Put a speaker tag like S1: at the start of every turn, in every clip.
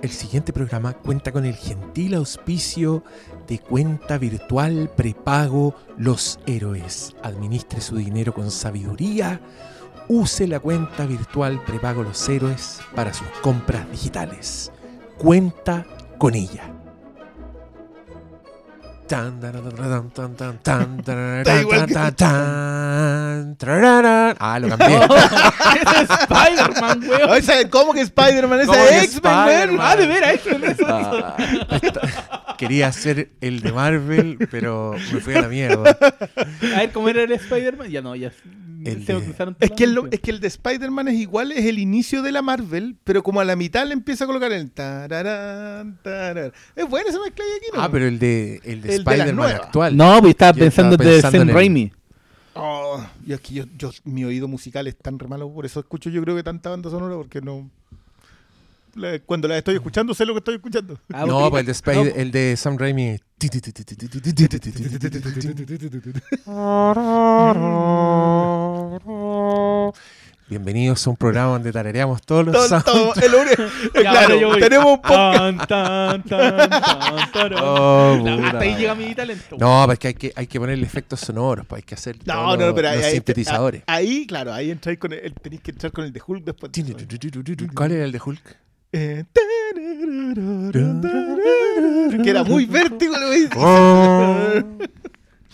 S1: El siguiente programa cuenta con el gentil auspicio de cuenta virtual prepago Los Héroes. Administre su dinero con sabiduría. Use la cuenta virtual prepago Los Héroes para sus compras digitales. Cuenta con ella. Ah, lo cambié.
S2: Ese es Spider-Man, weón.
S3: Ay, ¿sabe ¿Cómo que Spider-Man?
S1: ¿Cómo que
S3: es X-Men, weón.
S1: Spider-Man?
S2: Ah, de veras, eso.
S1: Ah, está- Quería hacer el de Marvel, pero me fui a la mierda.
S2: A ver, ¿cómo era el Spider-Man? Ya no, ya.
S1: El
S2: se me
S1: de-
S2: cruzaron
S3: Es que, el, es que el de Spider-Man es igual, es el inicio de la Marvel, pero como a la mitad le empieza a colocar el tararán, tararán. Es buena esa mezcla de aquí, ¿no?
S1: Ah, pero el de, el de
S3: de
S1: Spider-Man actual.
S2: No, pues estaba
S1: Yo
S2: pensando
S1: estaba
S2: de
S1: pensando
S2: Sam
S1: en el-
S2: Raimi.
S3: Oh, y es que yo, yo- mi oído musical es tan re malo, por eso escucho yo creo que tanta banda sonora, porque no... la- cuando la estoy escuchando sé lo que estoy escuchando.
S2: Ah,
S1: no, pues el de,
S2: No,
S1: el de Sam Raimi. Bienvenidos a un programa donde tarareamos todos los
S3: todo- el claro,
S2: yo voy.
S3: tenemos un podcast.
S2: Tan, tan, tan, tan, tarán.
S1: Oh,
S2: Hasta ahí llega mi talento.
S1: No, pues que hay que, hay que ponerle efectos sonoros, pues hay que hacer
S3: No,
S1: todos
S3: no,
S1: los,
S3: pero ahí,
S1: los
S3: ahí-
S1: sintetizadores.
S3: Ahí, claro, ahí entráis con el, tenéis que entrar con el de Hulk después.
S1: ¿Cuál era el de Hulk?
S3: Eh, que era muy vértigo, lo veis.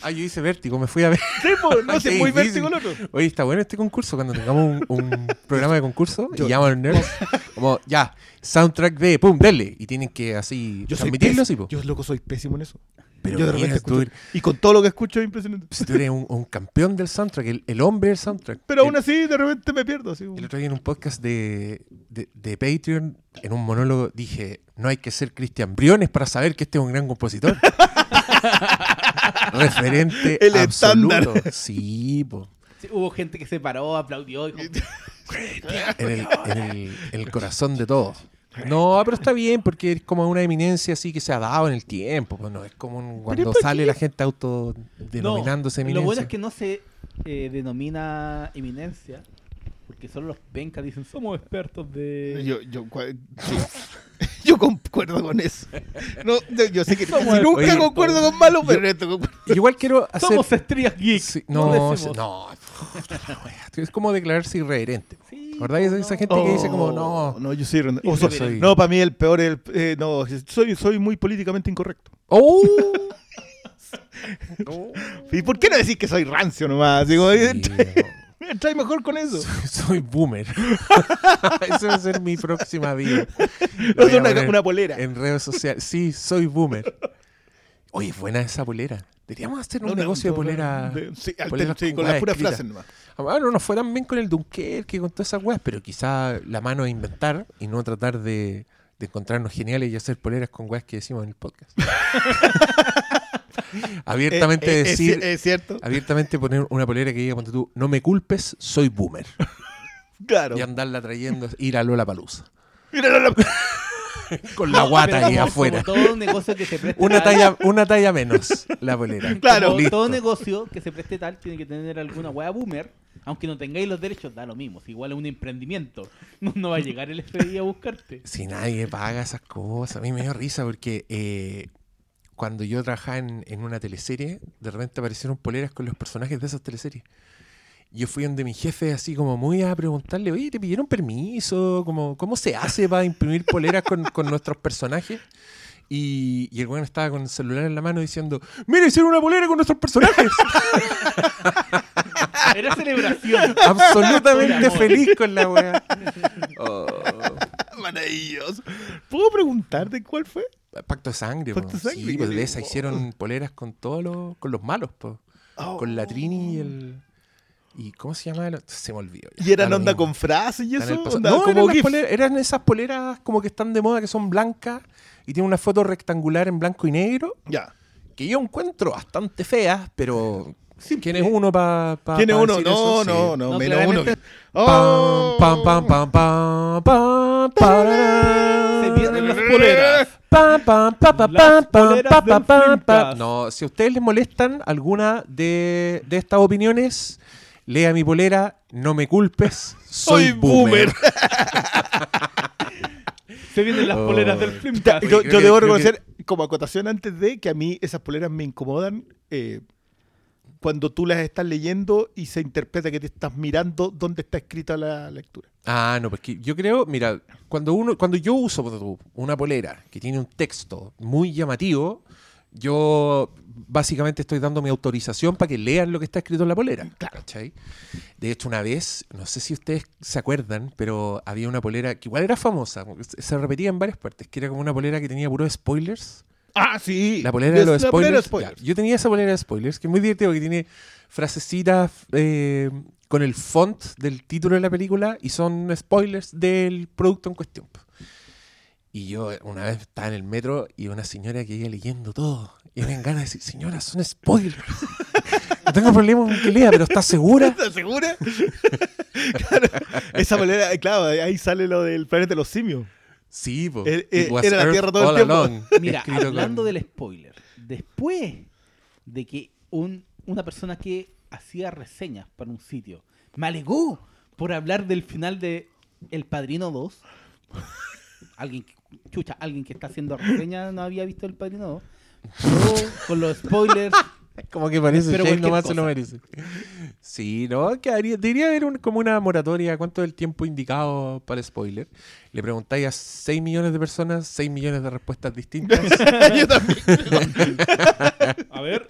S1: Ah, yo hice vértigo, me fui a ver.
S3: Sí, no muy
S1: difícil.
S3: vértigo el otro.
S1: Oye, está bueno este concurso cuando tengamos un, un programa de concurso
S3: Yo-
S1: y llaman a los nerds. Como, ya, soundtrack de, pum, denle. Y tienen que así
S3: Yo
S1: transmitirlo po.
S3: Yo, loco, soy pésimo en eso.
S1: Pero
S3: yo de
S1: mira,
S3: repente escucho, y con todo lo que escucho es impresionante.
S1: si tú eres un, un campeón del soundtrack, el, el hombre del soundtrack.
S3: Pero
S1: El-
S3: aún así, de repente me pierdo. Así,
S1: El otro día en un podcast de, de, de Patreon, en un monólogo, dije, no hay que ser Cristian Briones para saber que este es un gran compositor. Referente
S3: El
S1: absoluto.
S3: estándar.
S1: Sí, po.
S2: Sí, hubo gente que se paró, aplaudió. dijo,
S1: En el, en el- en el corazón de todos. No, pero está bien porque es como una eminencia así que se ha dado en el tiempo. Pues no es como un- cuando
S3: ¿por
S1: sale
S3: qué?
S1: la gente autodenominándose
S2: No,
S1: eminencia.
S2: Lo bueno es que no se eh, denomina eminencia, porque solo los pencas dicen somos expertos de.
S3: Yo, yo, yo concuerdo con eso. No, yo, yo sé que
S2: Somos
S3: nunca
S1: Oye,
S3: concuerdo con malo, pero en esto concuerdo.
S1: Igual quiero hacer.
S2: Somos estrellas geek.
S1: Sí,
S2: no,
S1: no, no. Es como declararse irreverente.
S2: Sí,
S1: ¿Verdad? Esa, esa gente que dice como, no.
S3: No, yo soy. o
S2: yo
S3: soy-
S1: soy-
S3: No, para mí el peor es el. eh, no, soy, soy muy políticamente incorrecto.
S1: ¡Oh!
S3: ¿Y por qué no decís que soy rancio nomás? Digo,
S1: Sí,
S3: trae mejor con eso.
S1: Soy boomer. Esa va a ser mi próxima vida.
S3: No una, polera.
S1: En redes sociales. Sí, soy boomer. Oye, buena esa polera. Deberíamos hacer un negocio de polera.
S3: de- sí, al-
S1: poleras
S3: sí,
S1: con
S3: con las puras frases nomás.
S1: Ah, no nos fue tan bien con el Dunkerque, con todas esas weas, pero quizá la mano es inventar y no tratar de, de encontrarnos geniales y hacer poleras con weas que decimos en el podcast. abiertamente
S3: Eh, eh, es
S1: decir,
S3: ci- es cierto.
S1: abiertamente poner una polera que diga, ponte tú, no me culpes, soy boomer.
S3: Claro.
S1: Y andarla trayendo, ir a Lola Palusa. Con la guata ahí afuera.
S2: todo negocio que se preste
S1: Una
S2: tal-
S1: talla, una talla menos, la polera.
S3: Claro.
S2: todo negocio que se preste tal tiene que tener alguna wea boomer. Aunque no tengáis los derechos, da lo mismo. Si igual es un emprendimiento. No, no va a llegar el FBI a buscarte.
S1: Si nadie paga esas cosas, a mí me dio risa porque eh, cuando yo trabajaba en, en una teleserie, de repente aparecieron poleras con los personajes de esas teleseries. Yo fui donde mi jefe así como muy a preguntarle, oye, ¿te pidieron permiso? Como, ¿Cómo se hace para imprimir poleras con, con nuestros personajes? Y, y el weón estaba con el celular en la mano diciendo, mira, hicieron una polera con nuestros personajes.
S2: Era celebración.
S1: Absolutamente feliz con la weá. Oh.
S3: Maravilloso. ¿Puedo preguntarte cuál fue?
S1: Pacto de sangre,
S3: Pacto de sangre,
S1: Sí, pues de esa hicieron poleras con todos los, con los malos, po. Con la Trini y el. ¿Y cómo se llama? Se me olvidó. ya.
S3: ¿Y eran onda
S1: mismo.
S3: con frases y eso? Onda
S1: No,
S3: como
S1: eran, poleras- eran esas poleras como que están de moda, que son blancas y tienen una foto rectangular en blanco y negro,
S3: Ya.
S1: que yo encuentro bastante feas, pero ¿quién es uno para pa,
S3: ¿Tiene
S1: pa
S3: uno?
S1: decir
S3: No,
S1: eso?
S3: no,
S1: Sí.
S3: no,
S2: No,
S3: menos uno.
S2: claramente-
S3: Oh.
S1: Pam, pam, pam, pam, pam, pararán.
S2: Se vienen las poleras.
S1: Pa, pa,
S2: Las.
S1: No, si a ustedes les molestan alguna de, de estas opiniones, lea mi polera, no me culpes, soy,
S3: Soy
S1: boomer.
S3: boomer.
S2: Se vienen las poleras del Flimcast.
S3: yo, debo
S1: que-
S3: reconocer, como acotación antes de, que a mí esas poleras me incomodan eh, cuando tú las estás leyendo y se interpreta que te estás mirando dónde está escrita la lectura.
S1: Ah, no, porque yo creo, mira, cuando uno, cuando yo uso una polera que tiene un texto muy llamativo, yo básicamente estoy dando mi autorización para que lean lo que está escrito en la polera. ¿cachai? De hecho, una vez, no sé si ustedes se acuerdan, pero había una polera que igual era famosa, se repetía en varias partes, que era como una polera que tenía puros spoilers.
S3: Ah, sí.
S1: La polera de los
S3: la
S1: spoilers.
S3: de spoilers.
S1: ya, yo tenía esa polera de spoilers, que es muy divertido, que tiene frasecitas eh, con el font del título de la película y son spoilers del producto en cuestión. Y yo una vez estaba en el metro y una señora que iba leyendo todo. Y me dan ganas de decir, señora, son spoilers. No tengo problema con que lea, pero ¿estás segura?
S3: ¿Estás segura? claro, esa polera, eh, claro, ahí sale lo del planeta de los simios.
S1: Sí, po.
S3: Eh, eh, era la Tierra todo el tiempo.
S1: along,
S2: Mira,
S1: escrito
S2: hablando
S1: con-
S2: del spoiler, después de que un, una persona que hacía reseñas para un sitio me alegó por hablar del final de El Padrino 2, alguien, que- chucha, alguien que está haciendo reseñas no había visto El Padrino 2, yo con los spoilers,
S1: Como que parece
S2: Pero
S1: Shane nomás se lo
S2: cosa.
S1: merece. Sí, ¿no? Que haría- debería haber un- como una moratoria. ¿Cuánto es el tiempo indicado para el spoiler? Le preguntáis a 6 millones de personas, 6 millones de respuestas distintas.
S3: Yo también.
S2: a ver,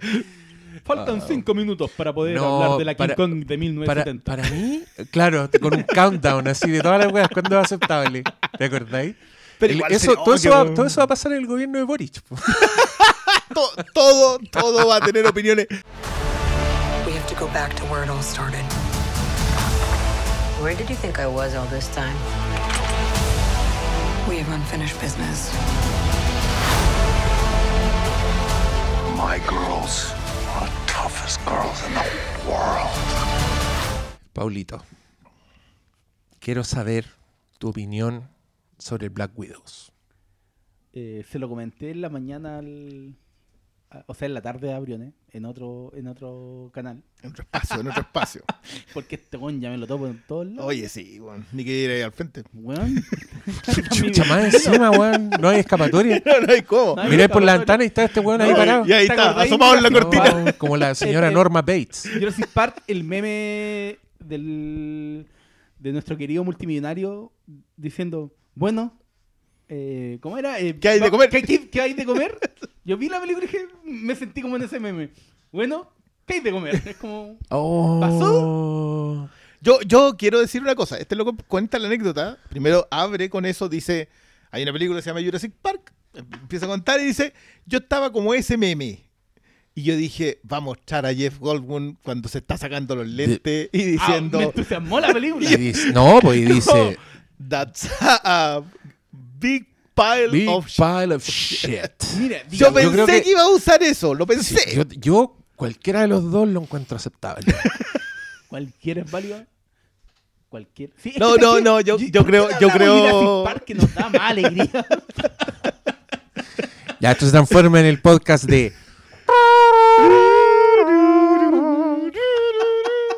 S2: faltan 5 minutos para poder
S1: Ah. No,
S2: hablar de la King
S1: para-
S2: Kong de
S1: para,
S2: 1970.
S1: para mí, claro, con un countdown así de todas las weas, ¿cuándo es aceptable? ¿Te acordáis?
S3: Pero
S1: El-
S3: igual
S1: eso, todo, eso va, todo eso va a pasar en el gobierno de Boric.
S3: To- todo, todo va a tener opiniones.
S4: We have to go back to where it all started.
S5: Where did you think I was all this time?
S4: We have unfinished business.
S6: My girls are the toughest girls in the world.
S1: Paulito, quiero saber tu opinión sobre Black Widows.
S2: Eh, se lo comenté en la mañana al, o sea en la tarde a Briones en otro en otro canal
S3: En otro espacio, en otro espacio.
S2: porque este weón ya me lo topo en todos lados
S3: Oye, sí, bueno, ni que ir ahí al frente.
S2: weón
S1: Chucha más encima, weón. No hay escapatoria.
S3: No, no hay cómo.
S2: No hay
S1: Miré por la ventana y está este weón ahí
S3: No,
S1: parado.
S3: y ahí
S2: ¿Te
S3: está, asomado en la cortina.
S1: No, como la señora
S2: el-
S1: Norma Bates.
S2: Jurassic Park el meme del de nuestro querido multimillonario diciendo bueno eh, ¿cómo era? Eh,
S3: ¿Qué hay de comer?
S2: ¿qué, qué- qué hay de comer? Yo vi la película y dije, me sentí como en ese meme. Bueno, ¿qué hay de comer? Es como...
S1: Oh.
S3: Yo, yo quiero decir una cosa. Este loco cuenta la anécdota. Primero abre con eso, dice, hay una película que se llama Jurassic Park. Empieza a contar y dice, yo estaba como ese meme. Y yo dije, va a mostrar a Jeff Goldblum cuando se está sacando los lentes y
S2: Ah,
S3: diciendo,
S2: me entusiasmó la película.
S1: Y dice- no, pues y dice
S3: that's a big pile
S1: Big
S3: of shit.
S1: pile of shit.
S2: Mira,
S3: Yo
S2: digamos,
S1: Yo creo
S3: pensé
S1: que-
S3: que... iba a usar eso, lo pensé.
S1: Sí, yo, yo cualquiera de los dos lo encuentro aceptable.
S2: cualquiera es válido. Cualquier... Sí, es
S3: No,
S2: que-
S3: no, no, yo- yo
S2: ¿por qué
S3: creo-
S2: no
S3: yo
S2: hablamos de
S3: creo-
S2: Jurassic Park que nos da más alegría.
S1: ya, esto se transforma en el podcast de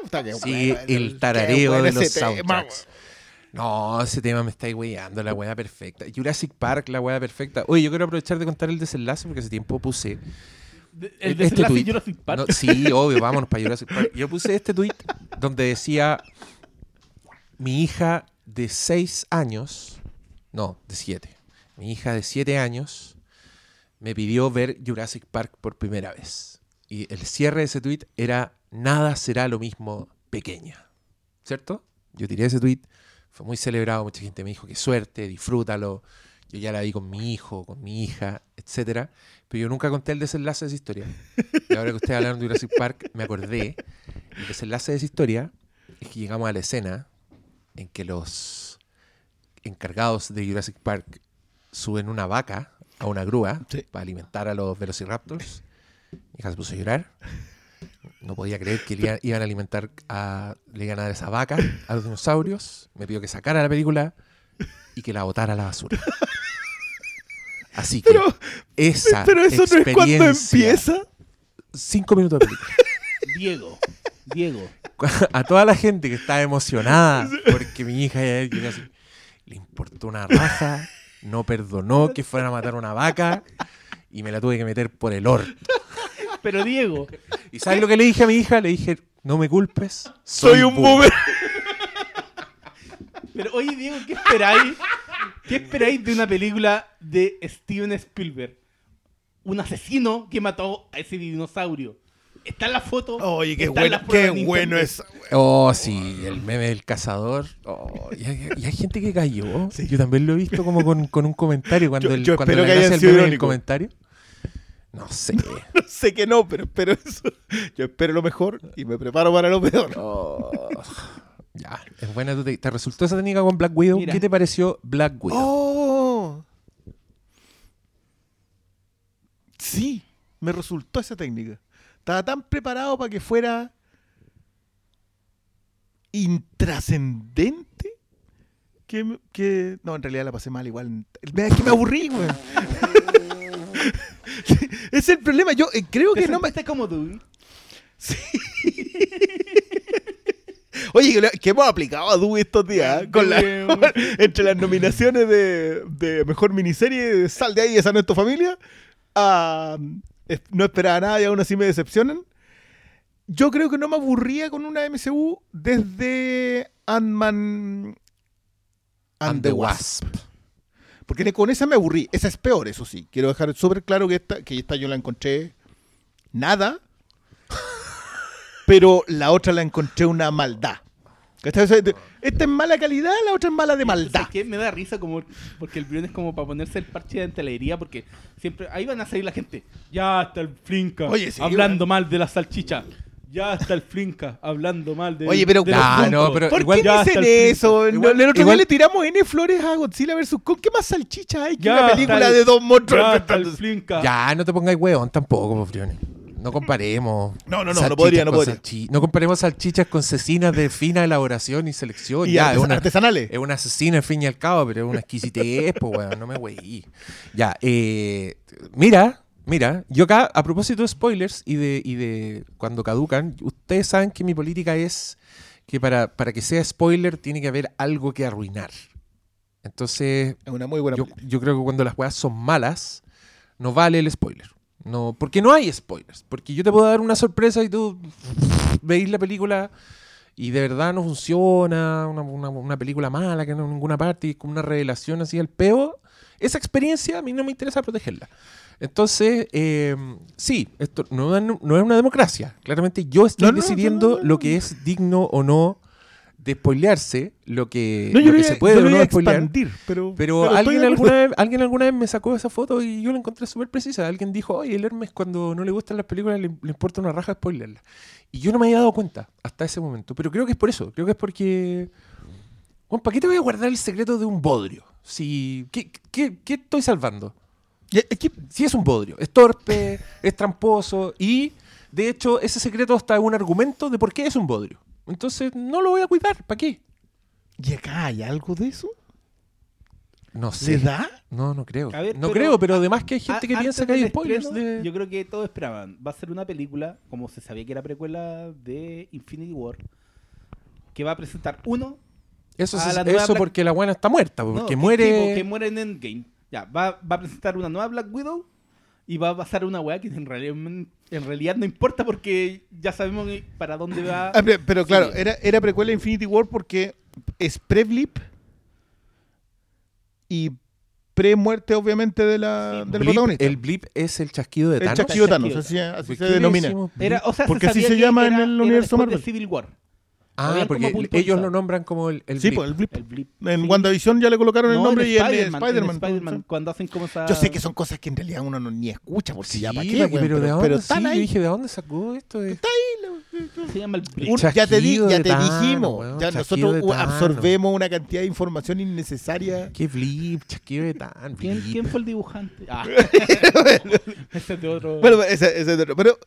S3: Puta, qué
S1: Sí,
S3: bueno,
S1: el
S3: qué
S1: tarareo
S3: bueno
S1: de
S3: ese
S1: los
S3: tema,
S1: soundtracks. No, ese tema me está weyando, la weá perfecta. Jurassic Park, la weá perfecta. Oye, yo quiero aprovechar de contar el desenlace porque hace tiempo puse
S2: El
S1: este
S2: desenlace de. Jurassic Park.
S1: No, sí, obvio, vámonos para Jurassic Park. Yo puse este tweet donde decía: Mi hija de 6 años, no, de 7. Mi hija de 7 años me pidió ver Jurassic Park por primera vez. Y el cierre de ese tweet era: Nada será lo mismo pequeña. ¿Cierto? Yo tiré ese tweet, fue muy celebrado, mucha gente me dijo: Qué suerte, disfrútalo. Yo ya la vi con mi hijo, con mi hija, etcétera. Pero yo nunca conté el desenlace de esa historia. Y ahora que ustedes hablaron de Jurassic Park, me acordé. El desenlace de esa historia es que llegamos a la escena en que los encargados de Jurassic Park suben una vaca a una grúa
S3: Sí.
S1: para alimentar a los velociraptors. Mi hija se puso a llorar. No podía creer que le iban- a alimentar a, le iban a dar esa vaca a los dinosaurios. Me pidió que sacara la película y que la botara a la basura. Así que
S3: Pero-
S1: esa
S3: Pero eso no es cuando
S1: experiencia-
S3: empieza.
S1: Cinco minutos de película.
S2: Diego. Diego.
S1: A toda la gente que estaba emocionada porque mi hija ya llegó así, le importó una raja no perdonó que fuera a matar una vaca y me la tuve que meter por el orto.
S2: Pero Diego,
S1: ¿Y sabes lo que le dije a mi hija? Le dije, no me culpes.
S3: Soy un boomer.
S2: pero oye Diego, ¿qué esperáis? ¿Qué esperáis de una película de Steven Spielberg? Un asesino que mató a ese dinosaurio. Está en la foto.
S3: Oye, qué bueno, qué bueno es.
S1: Oh, sí, el meme del cazador. Oh, y, hay, y hay gente que cayó. Yo también lo he visto como con, con un comentario. Cuando,
S3: Yo-
S1: el,
S3: yo
S1: cuando
S3: espero
S1: le
S3: que hayan
S1: el
S3: sido irónicos.
S1: comentario. No sé.
S3: No sé que no, pero espero eso. Yo espero lo mejor y me preparo para lo peor.
S1: Oh, ya, es buena. tu te, ¿Te resultó esa técnica con Black Widow?
S2: Mira.
S1: ¿Qué te pareció Black Widow?
S3: ¡Oh! Sí, me resultó esa técnica. Estaba tan preparado para que fuera intrascendente que, que- No, en realidad la pasé mal igual. Es que me aburrí, güey. es el problema. Yo eh, creo
S2: ¿Te
S3: que no me...
S2: sentiste como tú?
S3: Oye, que, hemos aplicado a Dewey estos días. ¿eh? Con la-
S2: Weón.
S3: entre las nominaciones de, de mejor miniserie, Sal de ahí, esa no es tu familia. a, es- no esperaba nada y aún así me decepcionan. Yo creo que no me aburría con una MCU desde Ant-Man and, the Wasp. Porque con esa me aburrí. Esa es peor, eso sí. Quiero dejar súper claro que esta, que esta yo la encontré nada. pero la otra la encontré una maldad. Esta es mala calidad, la otra es mala de maldad.
S2: ¿Sabes qué? Me da risa como porque el Brion es como para ponerse el parche de entelería porque siempre ahí van a salir la gente. Ya está el Flinka
S3: Oye, sí,
S2: hablando
S3: weón.
S2: mal de la salchicha. Ya está el Flinka hablando mal de
S3: Oye, pero-
S2: de los
S1: Ah, no, pero
S3: ¿Por
S1: igual
S3: qué dicen eso?
S1: Igual-
S3: el otro día le tiramos N flores a Godzilla vs. Kong. ¿Qué más salchicha hay que
S2: Ya
S3: una película
S2: el-
S3: de dos monstruos?
S2: Ya está el? Flinka.
S1: Ya, no te pongáis hueón tampoco, po, Friones. No comparemos.
S3: No, no, no, no podría, no podría.
S1: salchi- No comparemos salchichas con cecinas de fina elaboración y selección.
S3: Y
S1: ya, es una,
S3: artesanales.
S1: es una asesina, al fin y al cabo, pero es una exquisitez, pues, weón. No me weí. Ya, eh, mira, mira, yo acá, a propósito de spoilers y de, y de cuando caducan, ustedes saben que mi política es que para, para que sea spoiler tiene que haber algo que arruinar. Entonces,
S3: Es una muy buena
S1: yo, creo que cuando las weas son malas, no vale el spoiler. No, porque no hay spoilers. Porque yo te puedo dar una sorpresa y tú veis la película y de verdad no funciona, una, una- una película mala que no en ninguna parte y como una revelación así al peo. Esa experiencia a mí no me interesa protegerla. Entonces, eh, sí, esto no, es- no es una democracia. Claramente yo estoy
S3: No, no,
S1: decidiendo lo que es digno o no de spoilearse, lo que, lo se puede o no spoilear.
S3: expandir, pero,
S1: alguien, alguna vez, alguien alguna vez me sacó esa foto y yo la encontré súper precisa. Alguien dijo, oye, el Hermes cuando no le gustan las películas le, le importa una raja spoilerla. Y yo no me había dado cuenta hasta ese momento. Pero creo que es por eso. Creo que es porque... Juan, ¿para qué te voy a guardar el secreto de un bodrio? Si, ¿qué, qué, qué estoy salvando?
S3: Ya, es que-
S1: Si es un bodrio, es torpe, es tramposo y de hecho ese secreto hasta es un argumento de por qué es un bodrio. Entonces no lo voy a cuidar, ¿para qué?
S3: ¿Y acá hay algo de eso?
S1: No sé.
S3: ¿Le da?
S1: No, no creo.
S2: Ver,
S1: no
S2: pero-
S1: creo, pero además que hay gente
S2: A-
S1: que piensa que hay spoilers
S2: estreno,
S1: de...
S2: Yo creo que todos esperaban. Va a ser una película, como se sabía que era precuela de Infinity War, que va a presentar uno.
S1: Eso,
S2: a
S1: se-
S2: la nueva
S1: eso
S2: Black-
S1: porque la buena está muerta,
S2: no,
S1: porque
S2: que-
S1: muere...
S2: sí, que muere en Endgame. Ya, va, va a presentar una nueva Black Widow y va a pasar una weá que en realidad, en realidad no importa porque ya sabemos para dónde va.
S3: Ah, pero, pero claro, era, era precuela de Infinity War porque es pre-blip y pre-muerte, obviamente, de la,
S2: Sí,
S3: del
S1: Blip-
S3: protagonista.
S1: el blip es el chasquido de
S3: El
S1: Thanos.
S3: chasquido de. Thanos, así, así
S1: ¿Por
S3: se denomina.
S2: Era, o sea,
S3: Porque
S2: se
S3: así se llama en el
S2: era
S3: universo Marvel.
S2: de Civil War.
S1: Ah, porque el- ellos lo nombran como el, el
S3: Sí,
S1: blip.
S3: pues el blip.
S2: El blip.
S3: En
S2: Sí.
S3: WandaVision ya le colocaron el
S2: No,
S3: nombre
S2: en
S3: y en
S2: Spider-Man.
S3: Spider-Man,
S2: cuando hacen como esa...
S3: Yo sé que son cosas que en realidad uno no ni escucha, porque
S1: Sí,
S3: ya para qué
S1: pero,
S3: weón,
S1: ¿de dónde?
S3: están
S1: sí, yo
S3: ahí.
S1: dije, ¿de dónde sacó esto? de-
S2: Se llama el blip.
S3: Un- ya te, di-
S1: chasquido
S3: ya
S1: de
S3: te
S1: Thanos,
S3: dijimos, ya nosotros
S1: de
S3: absorbemos una cantidad de información innecesaria.
S1: ¿Qué blip? Chasquido de tan
S2: ¿Quién, fue el dibujante? Ah. Ese es de otro...
S3: Bueno, ese- ese es otro. pero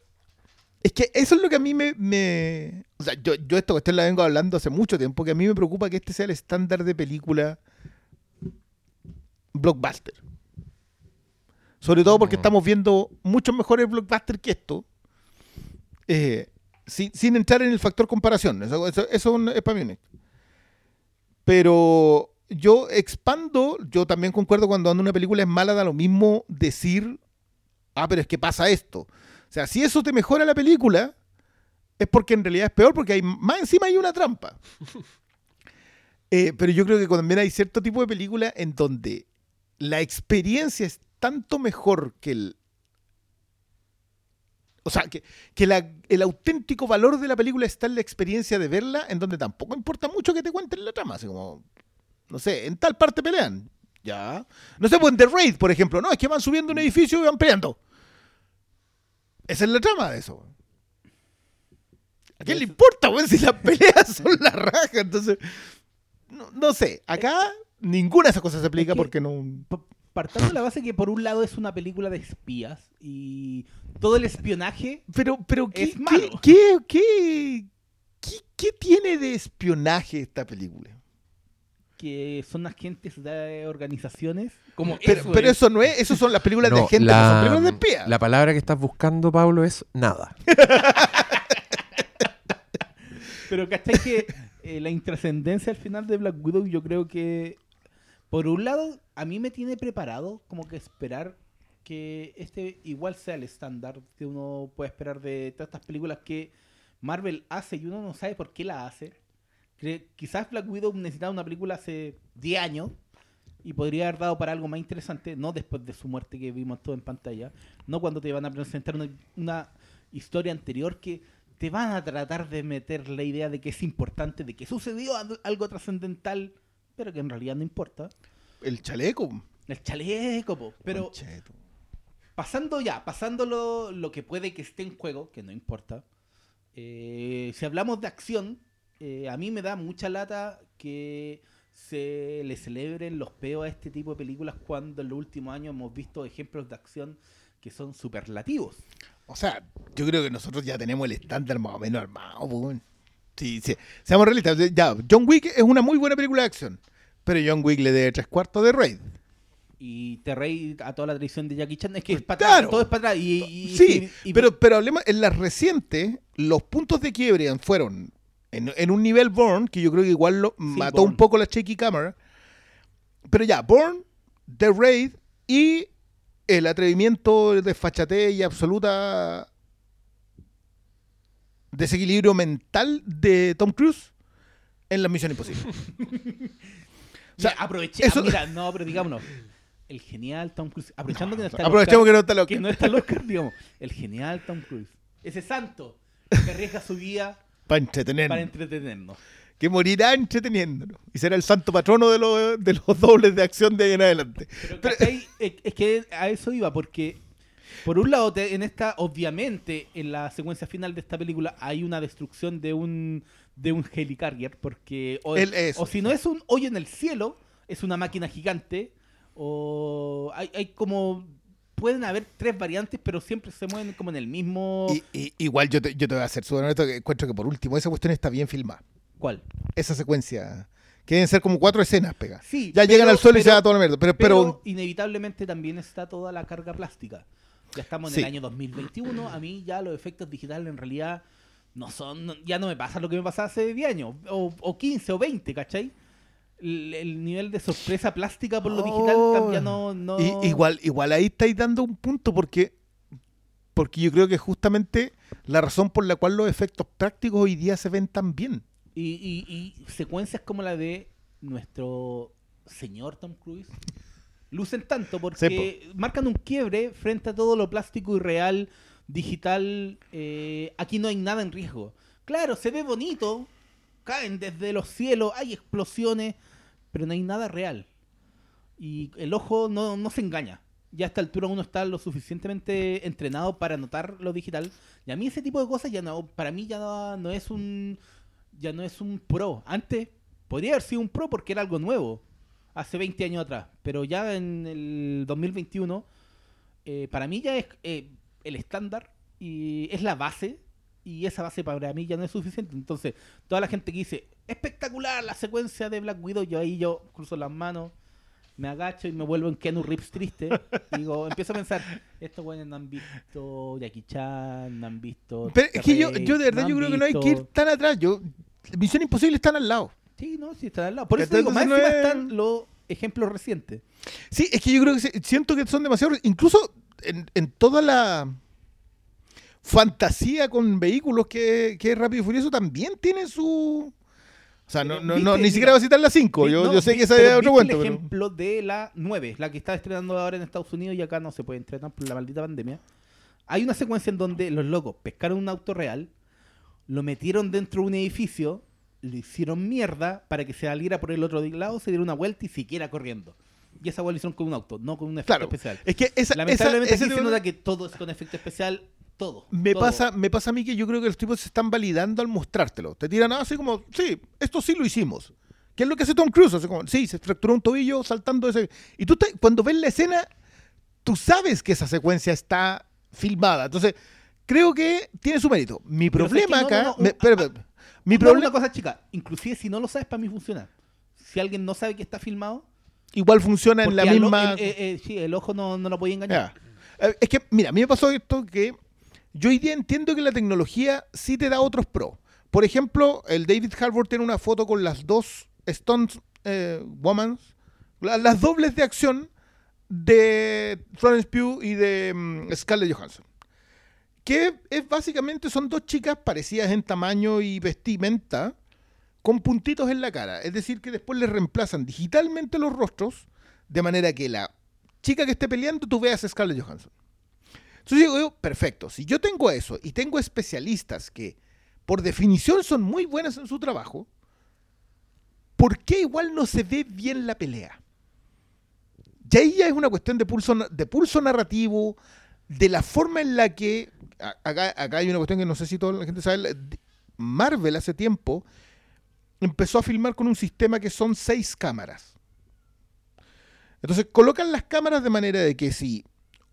S3: es que eso es lo que a mí me... me- o sea, yo, yo esto cuestión la vengo hablando hace mucho tiempo, que a mí me preocupa que este sea el estándar de película blockbuster. Sobre todo porque
S1: Mm.
S3: estamos viendo muchos mejores blockbusters que esto. eh, sin, sin entrar en el factor comparación. Eso, eso, eso es para mí. Pero yo expando, yo también concuerdo cuando una película es mala, da lo mismo decir, ah, pero es que pasa esto. O sea, si eso te mejora la película, es porque en realidad es peor, porque hay más encima hay una trampa. Eh, pero yo creo que también hay cierto tipo de película en donde la experiencia es tanto mejor que el. O sea, que, que la- el auténtico valor de la película está en la experiencia de verla, en donde tampoco importa mucho que te cuenten la trama. Así como, no sé, en tal parte pelean. Ya. No sé, pues en The Raid, por ejemplo. No, es que van subiendo un edificio y van peleando. Esa es la trama de eso. ¿A quién le importa, weón, si las peleas son la raja? Entonces, no, no sé. Acá ninguna de esas cosas se aplica
S2: que-
S3: porque no.
S2: P- Partamos de la base que por un lado es una película de espías y todo el espionaje
S3: Pero, pero ¿qué,
S2: Es
S3: qué-
S2: malo.
S3: qué, qué, qué- qué tiene de espionaje esta película?
S2: que son agentes de organizaciones como
S3: Pero,
S2: eso
S3: pero
S2: es.
S3: eso no es, eso son las películas de gente, no son películas de espías.
S1: la palabra que estás buscando, Pablo, es nada.
S2: Pero ¿cachai que eh, la intrascendencia al final de Black Widow yo creo que, por un lado, a mí me tiene preparado como que esperar que este igual sea el estándar que uno puede esperar de todas estas películas que Marvel hace y uno no sabe por qué la hace. Quizás Black Widow necesitaba una película hace 10 años y podría haber dado para algo más interesante, no después de su muerte que vimos todo en pantalla, no cuando te van a presentar una, una historia anterior que te van a tratar de meter la idea de que es importante, de que sucedió al- algo trascendental, pero que en realidad no importa.
S3: El chaleco.
S2: El chaleco, po. pero
S3: Concheto.
S2: pasando ya, pasando lo, lo que puede que esté en juego, que no importa. eh, si hablamos de acción, eh, a mí me da mucha lata que se le celebren los peos a este tipo de películas cuando en los últimos años hemos visto ejemplos de acción que son superlativos.
S3: O sea, yo creo que nosotros ya tenemos el estándar más o menos armado, weón. Sí, sí. Seamos realistas. Ya, John Wick es una muy buena película de acción. Pero John Wick le debe tres cuartos de Raid.
S2: Y te reí a toda la tradición de Jackie Chan, es que es para
S3: Claro.
S2: atrás, todo es para atrás. Y, y-
S3: Sí,
S2: y-
S3: pero, pero hablemos, en las recientes, los puntos de quiebre fueron en, en un nivel Bourne, que yo creo que igual lo mató un poco la shaky camera. Pero ya, Bourne, The Raid y el atrevimiento de fachatez y absoluta desequilibrio mental de Tom Cruise en la Misión Imposible. O sea,
S2: aproveché,
S3: eso-
S2: ah, mira, no, pero digámonos, el genial Tom Cruise, aprovechando que no está
S3: Aprovechemos que
S2: Oscar,
S3: no está el Oscar.
S2: que no está el Oscar, digamos, el genial Tom Cruise, ese santo que arriesga su vida
S3: Para entretenernos.
S2: para entretenernos.
S3: Que morirá entreteniéndonos. Y será el santo patrono de los, de los dobles de acción de ahí en adelante.
S2: Pero, es, es que a eso iba, porque por un lado, te- en esta, obviamente, en la secuencia final de esta película hay una destrucción de un de un helicarrier, porque o, o si no es un hoyo en el cielo, es una máquina gigante, o hay, hay como pueden haber tres variantes, pero siempre se mueven como en el mismo
S3: Y, y- igual yo te, yo te voy a hacer súper honesto que encuentro que por último esa cuestión está bien filmada.
S2: ¿Cuál?
S3: Esa secuencia. Que deben ser como cuatro escenas, pega.
S2: Sí,
S3: ya llegan
S2: pero-
S3: al suelo y se
S2: pero-
S3: da toda la mierda. Pero,
S2: Pero,
S3: pero,
S2: inevitablemente también está toda la carga plástica. Ya estamos en
S3: Sí.
S2: el año 2021. A mí ya los efectos digitales en realidad no son. no- ya no me pasa lo que me pasaba hace 10 años. O, o 15 o 20, ¿cachai? El, el nivel de sorpresa plástica por lo digital
S3: Oh.
S2: también no. no...
S3: y- igual, igual ahí estáis dando un punto porque, porque yo creo que justamente la razón por la cual los efectos prácticos hoy día se ven tan bien.
S2: Y, y- y secuencias como la de nuestro señor Tom Cruise lucen tanto porque marcan un quiebre frente a todo lo plástico y real, digital. eh, aquí no hay nada en riesgo. Claro, se ve bonito, caen desde los cielos, hay explosiones, pero no hay nada real. Y el ojo no, no se engaña. Ya a esta altura uno está lo suficientemente entrenado para notar lo digital. Y a mí ese tipo de cosas ya no, para mí ya no, no es un ya no es un pro. Antes podría haber sido un pro porque era algo nuevo, hace 20 años atrás. Pero ya en el 2021, eh, para mí ya es eh, el estándar y es la base. Y esa base para mí ya no es suficiente. Entonces, toda la gente que dice, espectacular la secuencia de Black Widow, yo ahí yo cruzo las manos, me agacho y me vuelvo en Keanu Reeves triste. digo, empiezo a pensar, estos güeyes no han visto Jackie Chan, no han visto...
S3: Pero es que yo, yo de verdad
S2: no
S3: yo creo que no hay que ir tan atrás. Yo, Misión Imposible están al lado.
S2: Sí, no, sí están al lado. Por eso digo, más
S3: no
S2: encima
S3: es-
S2: están los ejemplos recientes.
S3: Sí, es que yo creo que siento que son demasiado. Incluso en, en toda la fantasía con vehículos que, que es Rápido y Furioso también tiene su. O sea, no, no, no, ni siquiera va a citar la 5.
S2: Vi-
S3: Yo,
S2: no,
S3: yo sé que esa es otro
S2: ¿viste
S3: cuento.
S2: el
S3: pero-
S2: ejemplo de la 9, la que está estrenando ahora en Estados Unidos y acá no se puede estrenar por la maldita pandemia. Hay una secuencia en donde los locos pescaron un auto real, lo metieron dentro de un edificio, lo hicieron mierda para que se saliera por el otro lado, se diera una vuelta y siquiera corriendo. Y esa vuelta lo hicieron con un auto, no con un efecto
S3: Claro.
S2: especial.
S3: Es que esa,
S2: Lamentablemente
S3: esa-
S2: aquí
S3: ese
S2: se
S3: tema-
S2: nota que todo es con efecto especial, todo.
S3: Me
S2: todo.
S3: pasa, me pasa a mí que yo creo que los tipos se están validando al mostrártelo. Te tiran así como, sí, esto sí lo hicimos. ¿Qué es lo que hace Tom Cruise? Hace como, sí, se fracturó un tobillo saltando ese. Y tú te- cuando ves la escena, tú sabes que esa secuencia está filmada. Entonces, creo que tiene su mérito. Mi
S2: Pero
S3: problema acá.
S2: no, no,
S3: me- mi problema.
S2: una cosa chica, inclusive si no lo sabes, para mí funciona. Si alguien no sabe que está filmado,
S3: Igual funciona en la misma.
S2: el, eh, eh, sí, el ojo no, no lo podía engañar.
S3: Eh, Es que, mira, a mí me pasó esto que yo hoy día entiendo que la tecnología sí te da otros pros. Por ejemplo, el David Harbour tiene una foto con las dos Stones eh, las dobles de acción de Florence Pugh y de mm, Scarlett Johansson. Que es básicamente son dos chicas parecidas en tamaño y vestimenta, con puntitos en la cara. Es decir, que después les reemplazan digitalmente los rostros, de manera que la chica que esté peleando tú veas a Scarlett Johansson. Entonces digo, perfecto, si yo tengo eso y tengo especialistas que por definición son muy buenas en su trabajo, ¿por qué igual no se ve bien la pelea? Y ahí ya es una cuestión de pulso, de pulso narrativo, de la forma en la que. Acá, acá hay una cuestión que no sé si toda la gente sabe. Marvel hace tiempo empezó a filmar con un sistema que son seis cámaras. Entonces colocan las cámaras de manera de que si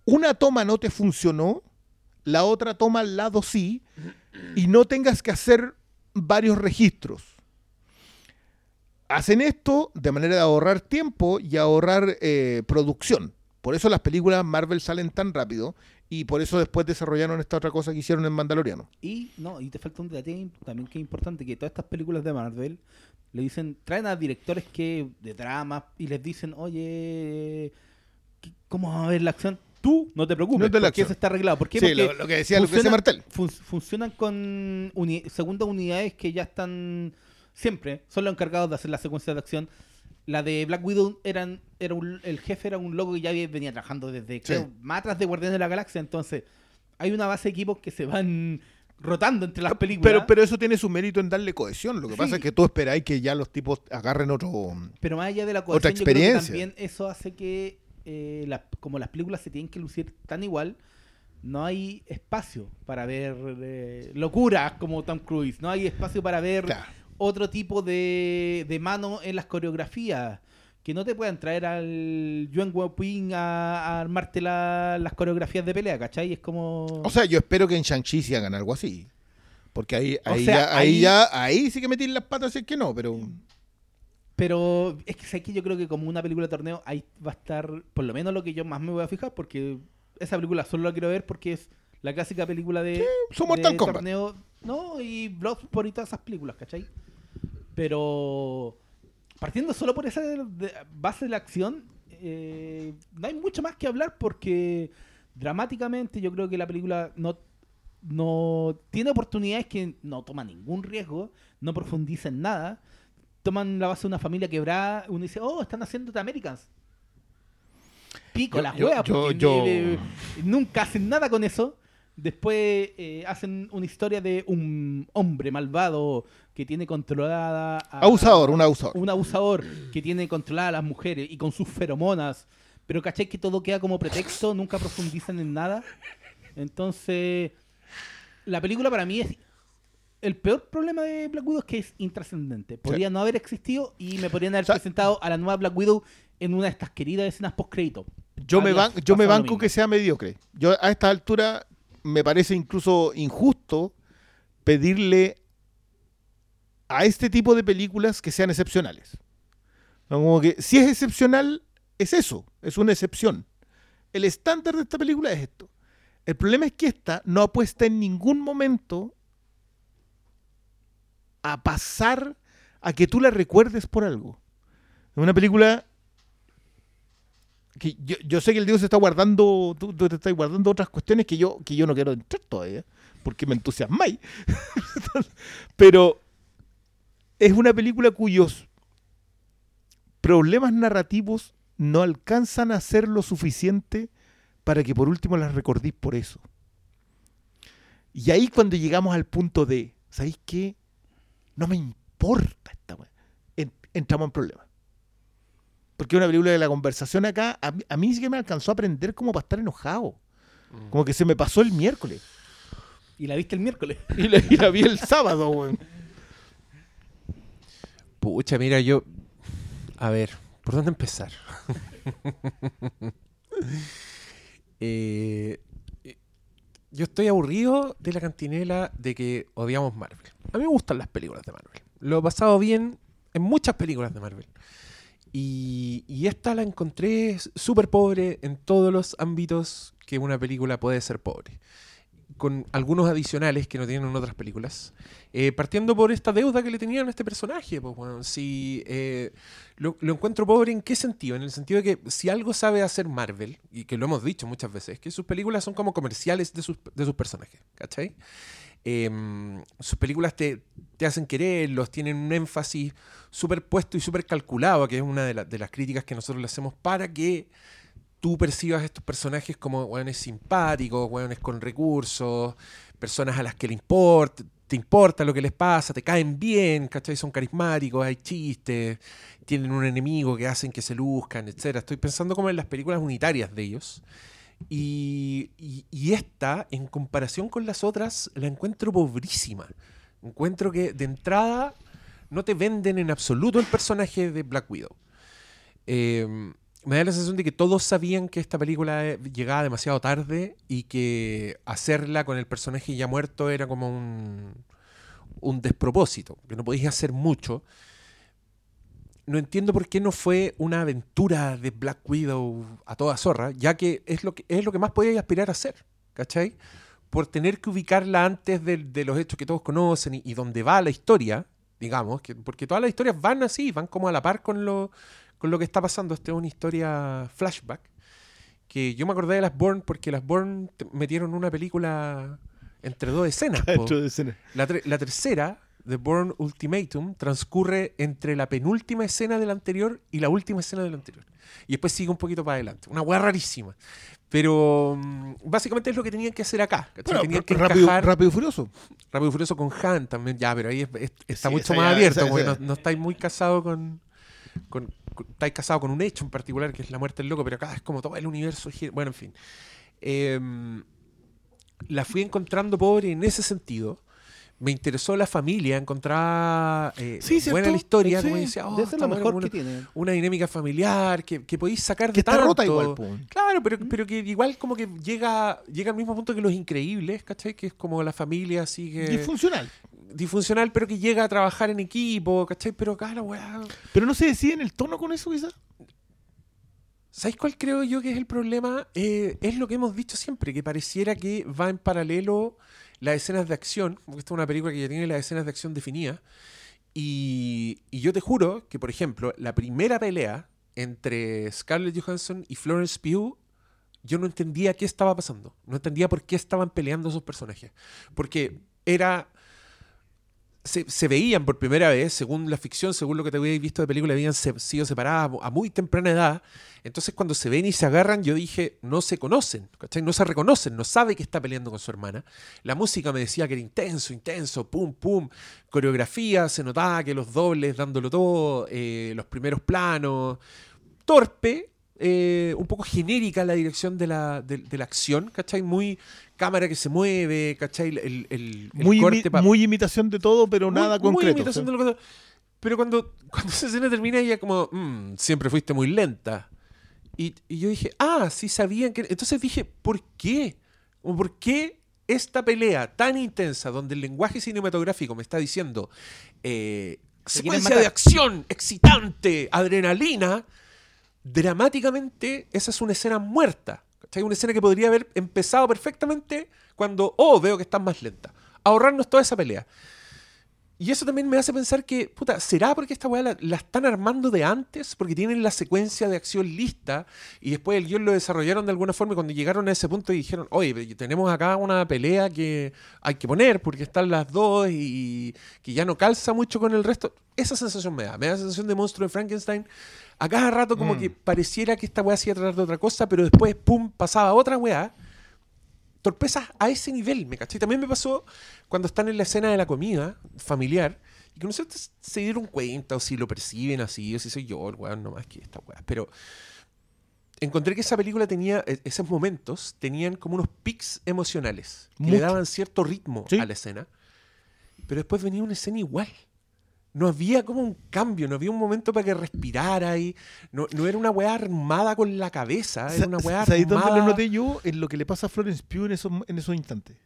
S3: una toma no te funcionó, la otra toma al lado sí, y no tengas que hacer varios registros. Hacen esto de manera de ahorrar tiempo y ahorrar eh, producción. Por eso las películas Marvel salen tan rápido y por eso después desarrollaron esta otra cosa que hicieron en Mandaloriano.
S2: Y no, y te falta un detalle también que es importante, que todas estas películas de Marvel le dicen, traen a directores que de drama y les dicen, oye, ¿qué- ¿cómo vamos a ver la acción? Tú no te preocupes,
S3: No
S2: porque eso está arreglado. ¿Por qué?
S3: Sí,
S2: Porque
S3: lo, lo que decía, lo que decía Martel.
S2: fun- funcionan con uni- segundas unidades que ya están siempre, son los encargados de hacer la secuencia de acción. La de Black Widow eran, era un- el jefe era un loco que ya venía trabajando desde creo, más atrás de Guardianes de la Galaxia. Entonces, hay una base de equipos que se van rotando entre las películas.
S3: Pero, pero eso tiene su mérito en darle cohesión. Lo que
S2: Sí.
S3: pasa es que tú esperáis que ya los tipos agarren otro.
S2: Pero más allá de la
S3: Otra
S2: cohesión, yo creo que
S3: experiencia.
S2: también eso hace que, eh, la- como las películas se tienen que lucir tan igual, no hay espacio para ver eh, locuras como Tom Cruise, no hay espacio para ver
S3: Claro.
S2: Otro tipo de, de mano en las coreografías. Que no te puedan traer al Yuan Guoping a, a armarte la- las coreografías de pelea, ¿cachai? Es como...
S3: O sea, yo espero que en Shang-Chi sí hagan algo así. Porque ahí,
S2: O
S3: ahí,
S2: sea,
S3: ya, ahí,
S2: ahí-
S3: ya, ahí sí que metí las patas, si es que no, pero.
S2: Pero es que, ¿sabes qué? yo creo que como una película de torneo, ahí va a estar, por lo menos lo que yo más me voy a fijar, porque esa película solo la quiero ver porque es la clásica película de,
S3: Mortal
S2: de torneo. No, y Bloodsport y todas esas películas, ¿cachai? Pero partiendo solo por esa base de la acción, eh, no hay mucho más que hablar porque dramáticamente yo creo que la película no no tiene oportunidades que no toma ningún riesgo, no profundiza en nada, toman la base de una familia quebrada, uno dice, oh, están haciendo The Americans. Pico
S3: Yo-
S2: huevas,
S3: yo-
S2: porque
S3: yo-
S2: eh, nunca hacen nada con eso. Después eh, hacen una historia de un hombre malvado que tiene controlada a,
S3: Abusador, un abusador.
S2: un abusador que tiene controlada a las mujeres y con sus feromonas. Pero caché que todo queda como pretexto, nunca profundizan en nada. Entonces, la película para mí es. El peor problema de Black Widow es que es intrascendente. Podría no haber existido y me podrían haber
S3: O sea-
S2: presentado a la nueva Black Widow en una de estas queridas escenas post-crédito.
S3: Yo me, ban- yo banco que sea mediocre. Yo a esta altura me parece incluso injusto pedirle a este tipo de películas que sean excepcionales. Como que si es excepcional, es eso, es una excepción. El estándar de esta película es esto. El problema es que esta no apuesta en ningún momento a pasar a que tú la recuerdes por algo. Es una película que yo, yo sé que el se está guardando, tú, tú te estás guardando otras cuestiones que yo, que yo no quiero entrar todavía, porque me entusiasmáis. Pero es una película cuyos problemas narrativos no alcanzan a ser lo suficiente para que por último las recordéis por eso. Y ahí cuando llegamos al punto de, ¿sabéis qué? No me importa esta weá. En- entramos en problemas. Porque una película de la conversación acá, a, mí- a mí sí que me alcanzó a aprender como para estar enojado. Como que se me pasó el miércoles.
S2: Y la viste el miércoles.
S3: Y la, y la vi el sábado, weón.
S1: Pucha, mira, yo. A ver, ¿por dónde empezar? Eh, yo estoy aburrido de la cantinela de que odiamos Marvel. A mí me gustan las películas de Marvel. Lo he pasado bien en muchas películas de Marvel. Y, y esta la encontré súper pobre en todos los ámbitos que una película puede ser pobre. Con algunos adicionales que no tienen en otras películas. Eh, partiendo por esta deuda que le tenían a este personaje. Pues, bueno, si, eh, lo, lo encuentro pobre en qué sentido? En el sentido de que si algo sabe hacer Marvel, y que lo hemos dicho muchas veces, que sus películas son como comerciales de sus, de sus personajes. ¿Cachai? Em, sus películas te, te hacen quererlos, tienen un énfasis súper puesto y súper calculado, que es una de, la- de las críticas que nosotros le hacemos para que tú percibas estos personajes como hueones simpáticos, hueones con recursos, personas a las que le importa, te importa lo que les pasa, te caen bien, ¿cachai? Son carismáticos, hay chistes, tienen un enemigo que hacen que se luzcan, etc. Estoy pensando como en las películas unitarias de ellos. Y, y- y esta, en comparación con las otras, la encuentro pobrísima. Encuentro que de entrada no te venden en absoluto el personaje de Black Widow. Eh, me da la sensación de que todos sabían que esta película eh, llegaba demasiado tarde y que hacerla con el personaje ya muerto era como un, despropósito, que no podías hacer mucho. No entiendo por qué no fue una aventura de Black Widow a toda zorra, ya que es lo que, es lo que más podía aspirar a hacer, ¿cachai? Por tener que ubicarla antes de, de los hechos que todos conocen y, y donde va la historia, digamos, que, porque todas las historias van así, van como a la par con lo, con lo que está pasando. Esta es una historia flashback. Que yo me acordé de las Bourne porque las Bourne metieron una película entre dos escenas. po.
S3: Dentro de escena.
S1: La, tre- la tercera, The Bourne Ultimatum, transcurre entre la penúltima escena del anterior y la última escena del anterior. Y después sigue un poquito para adelante. Una hueá rarísima. Pero mm, básicamente es lo que tenían que hacer acá. tenían que
S3: rápido, rápido y furioso.
S1: Rápido y Furioso con Han también, ya, pero ahí es- es- está
S3: Sí,
S1: mucho
S3: esa
S1: más abierto,
S3: esa-
S1: porque
S3: esa-
S1: no, no estáis muy casados con- Estáis casados con un hecho en particular, que es la muerte del loco, pero acá es como todo el universo. gira- Bueno, en fin. Em, la fui encontrando pobre en ese sentido. Me interesó la familia, encontrar eh,
S3: Sí,
S1: buena la historia,
S3: Sí,
S1: como decía, oh,
S2: Debe ser
S1: está
S2: lo mejor
S1: como
S2: que
S1: una,
S2: tiene.
S1: una dinámica familiar que, que podéis sacar
S3: Que
S1: de
S3: está
S1: tanto.
S3: rota igual.
S1: Claro, pero, pero que igual como que llega, llega al mismo punto que Los Increíbles, ¿cachai? Que es como la familia así que...
S3: Disfuncional.
S1: Disfuncional, pero que llega a trabajar en equipo, ¿cachai? Pero acá la weá...
S3: Pero no se decide en el tono con eso, quizás.
S1: ¿Sabéis cuál creo yo que es el problema? Eh, es lo que hemos dicho siempre, que pareciera que va en paralelo las escenas de acción, porque esta es una película que ya tiene las escenas de acción definidas, y, y yo te juro que, por ejemplo, la primera pelea entre Scarlett Johansson y Florence Pugh, yo no entendía qué estaba pasando, no entendía por qué estaban peleando esos personajes, porque era... Se, veían por primera vez, según la ficción, según lo que te habíais visto de película, habían sido separadas a muy temprana edad, entonces cuando se ven y se agarran, yo dije, no se conocen, ¿cachai? No se reconocen, no sabe que está peleando con su hermana. La música me decía que era intenso, intenso, pum, pum. Coreografía, se notaba que los dobles dándolo todo, eh, los primeros planos. Torpe, eh, un poco genérica la dirección de la, de, de la acción, ¿cachai? Muy cámara que se mueve, ¿cachai? El, el- el
S3: Muy,
S1: corte
S3: muy imitación de todo, pero
S1: muy-
S3: nada
S1: muy
S3: concreto.
S1: imitación
S3: o sea.
S1: de lo que- Pero cuando, cuando esa escena termina, ella como, "Mm, siempre fuiste muy lenta. Y, y yo dije, ah, sí sabían que... Entonces dije, ¿por qué? ¿Por qué esta pelea tan intensa, donde el lenguaje cinematográfico me está diciendo eh, secuencia de acción, excitante, adrenalina, dramáticamente esa es una escena muerta. ¿cachai? Una escena que podría haber empezado perfectamente cuando, oh, veo que estás más lenta. Ahorrarnos toda esa pelea. Y eso también me hace pensar que, puta, ¿será porque esta weá la, la están armando de antes? Porque tienen la secuencia de acción lista y después el guion lo desarrollaron de alguna forma y cuando llegaron a ese punto y dijeron, oye, tenemos acá una pelea que hay que poner porque están las dos y que ya no calza mucho con el resto. Esa sensación me da. Me da la sensación de monstruo de Frankenstein. A cada rato como
S3: Mm.
S1: que pareciera que esta weá se iba a tratar de otra cosa, pero después, pum, pasaba otra weá torpezas a ese nivel, ¿me caché? También me pasó cuando están en la escena de la comida familiar y que no sé si se dieron cuenta o si lo perciben así o si soy yo el weón nomás que esta weá. Pero encontré que esa película tenía, e- esos momentos tenían como unos pics emocionales que le daban cierto ritmo
S3: Sí.
S1: a la escena. Pero después venía una escena igual. No había como un cambio, no había un momento para que respirara y no, no era una weá armada con la cabeza, era una weá
S3: ¿Sabéis dónde lo
S1: armada-
S3: noté yo? En lo que le pasa a Florence Pugh en esos, en esos instantes.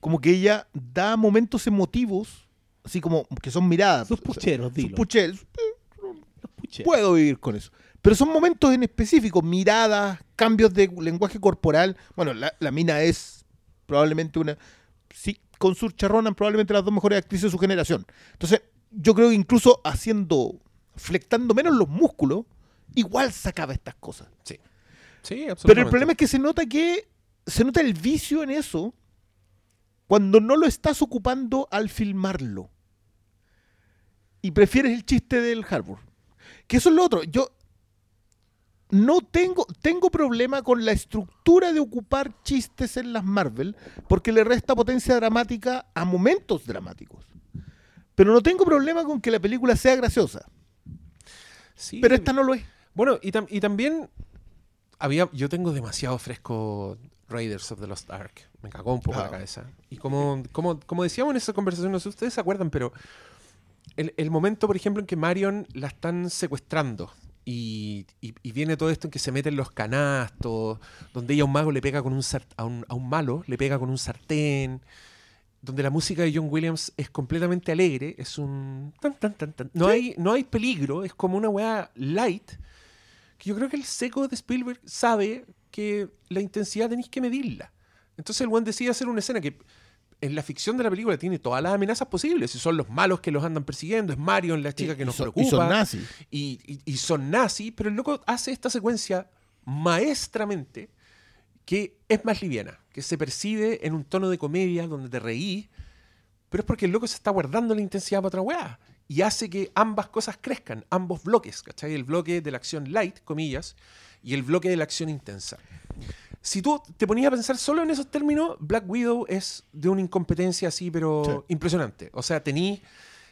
S3: Como que ella da momentos emotivos, así como que son miradas.
S2: Sus pucheros,
S3: Sus
S2: dilo.
S3: pucheros.
S2: Los pucheros.
S3: Puedo vivir con eso. Pero son momentos en específico, miradas, cambios de lenguaje corporal. Bueno, la, la mina es probablemente una... Sí, con Saoirse Ronan probablemente las dos mejores actrices de su generación. Entonces, yo creo que incluso haciendo, flectando menos los músculos, igual sacaba estas cosas.
S1: Sí. Sí,
S3: Pero el
S1: absolutamente.
S3: problema es que se nota que se nota el vicio en eso cuando no lo estás ocupando al filmarlo. Y prefieres el chiste del Harbour. Que eso es lo otro. Yo no tengo, tengo problema con la estructura de ocupar chistes en las Marvel porque le resta potencia dramática a momentos dramáticos. Pero no tengo problema con que la película sea graciosa.
S1: Sí.
S3: Pero esta no lo es.
S1: Bueno, y, tam- y también había, yo tengo demasiado fresco Raiders of the Lost Ark. Me cagó un poco la
S3: Ah.
S1: cabeza. Y como, como, como decíamos en esa conversación, no sé si ustedes se acuerdan, pero el, el momento, por ejemplo, en que Marion la están secuestrando y, y- y viene todo esto en que se meten los canastos, donde ella a un mago le pega con un, a un, a un malo, le pega con un sartén, donde la música de John Williams es completamente alegre, es un... tan, tan, tan, tan. No, hay, no hay peligro, es como una weá light, que yo creo que el seco de Spielberg sabe que la intensidad tenéis que medirla. Entonces el buen decide hacer una escena que en la ficción de la película tiene todas las amenazas posibles. Si son los malos que los andan persiguiendo, es Marion, la chica que
S3: Y
S1: nos
S3: son- y
S1: preocupa.
S3: son nazis.
S1: Y son nazis, pero el loco hace esta secuencia maestramente que es más liviana, que se percibe en un tono de comedia donde te reí, pero es porque el loco se está guardando la intensidad para otra weá. Y hace que ambas cosas crezcan, ambos bloques, ¿cachai? El bloque de la acción light, comillas, y el bloque de la acción intensa. Si tú te ponías a pensar solo en esos términos, Black Widow es de una incompetencia así, pero impresionante. O sea, tení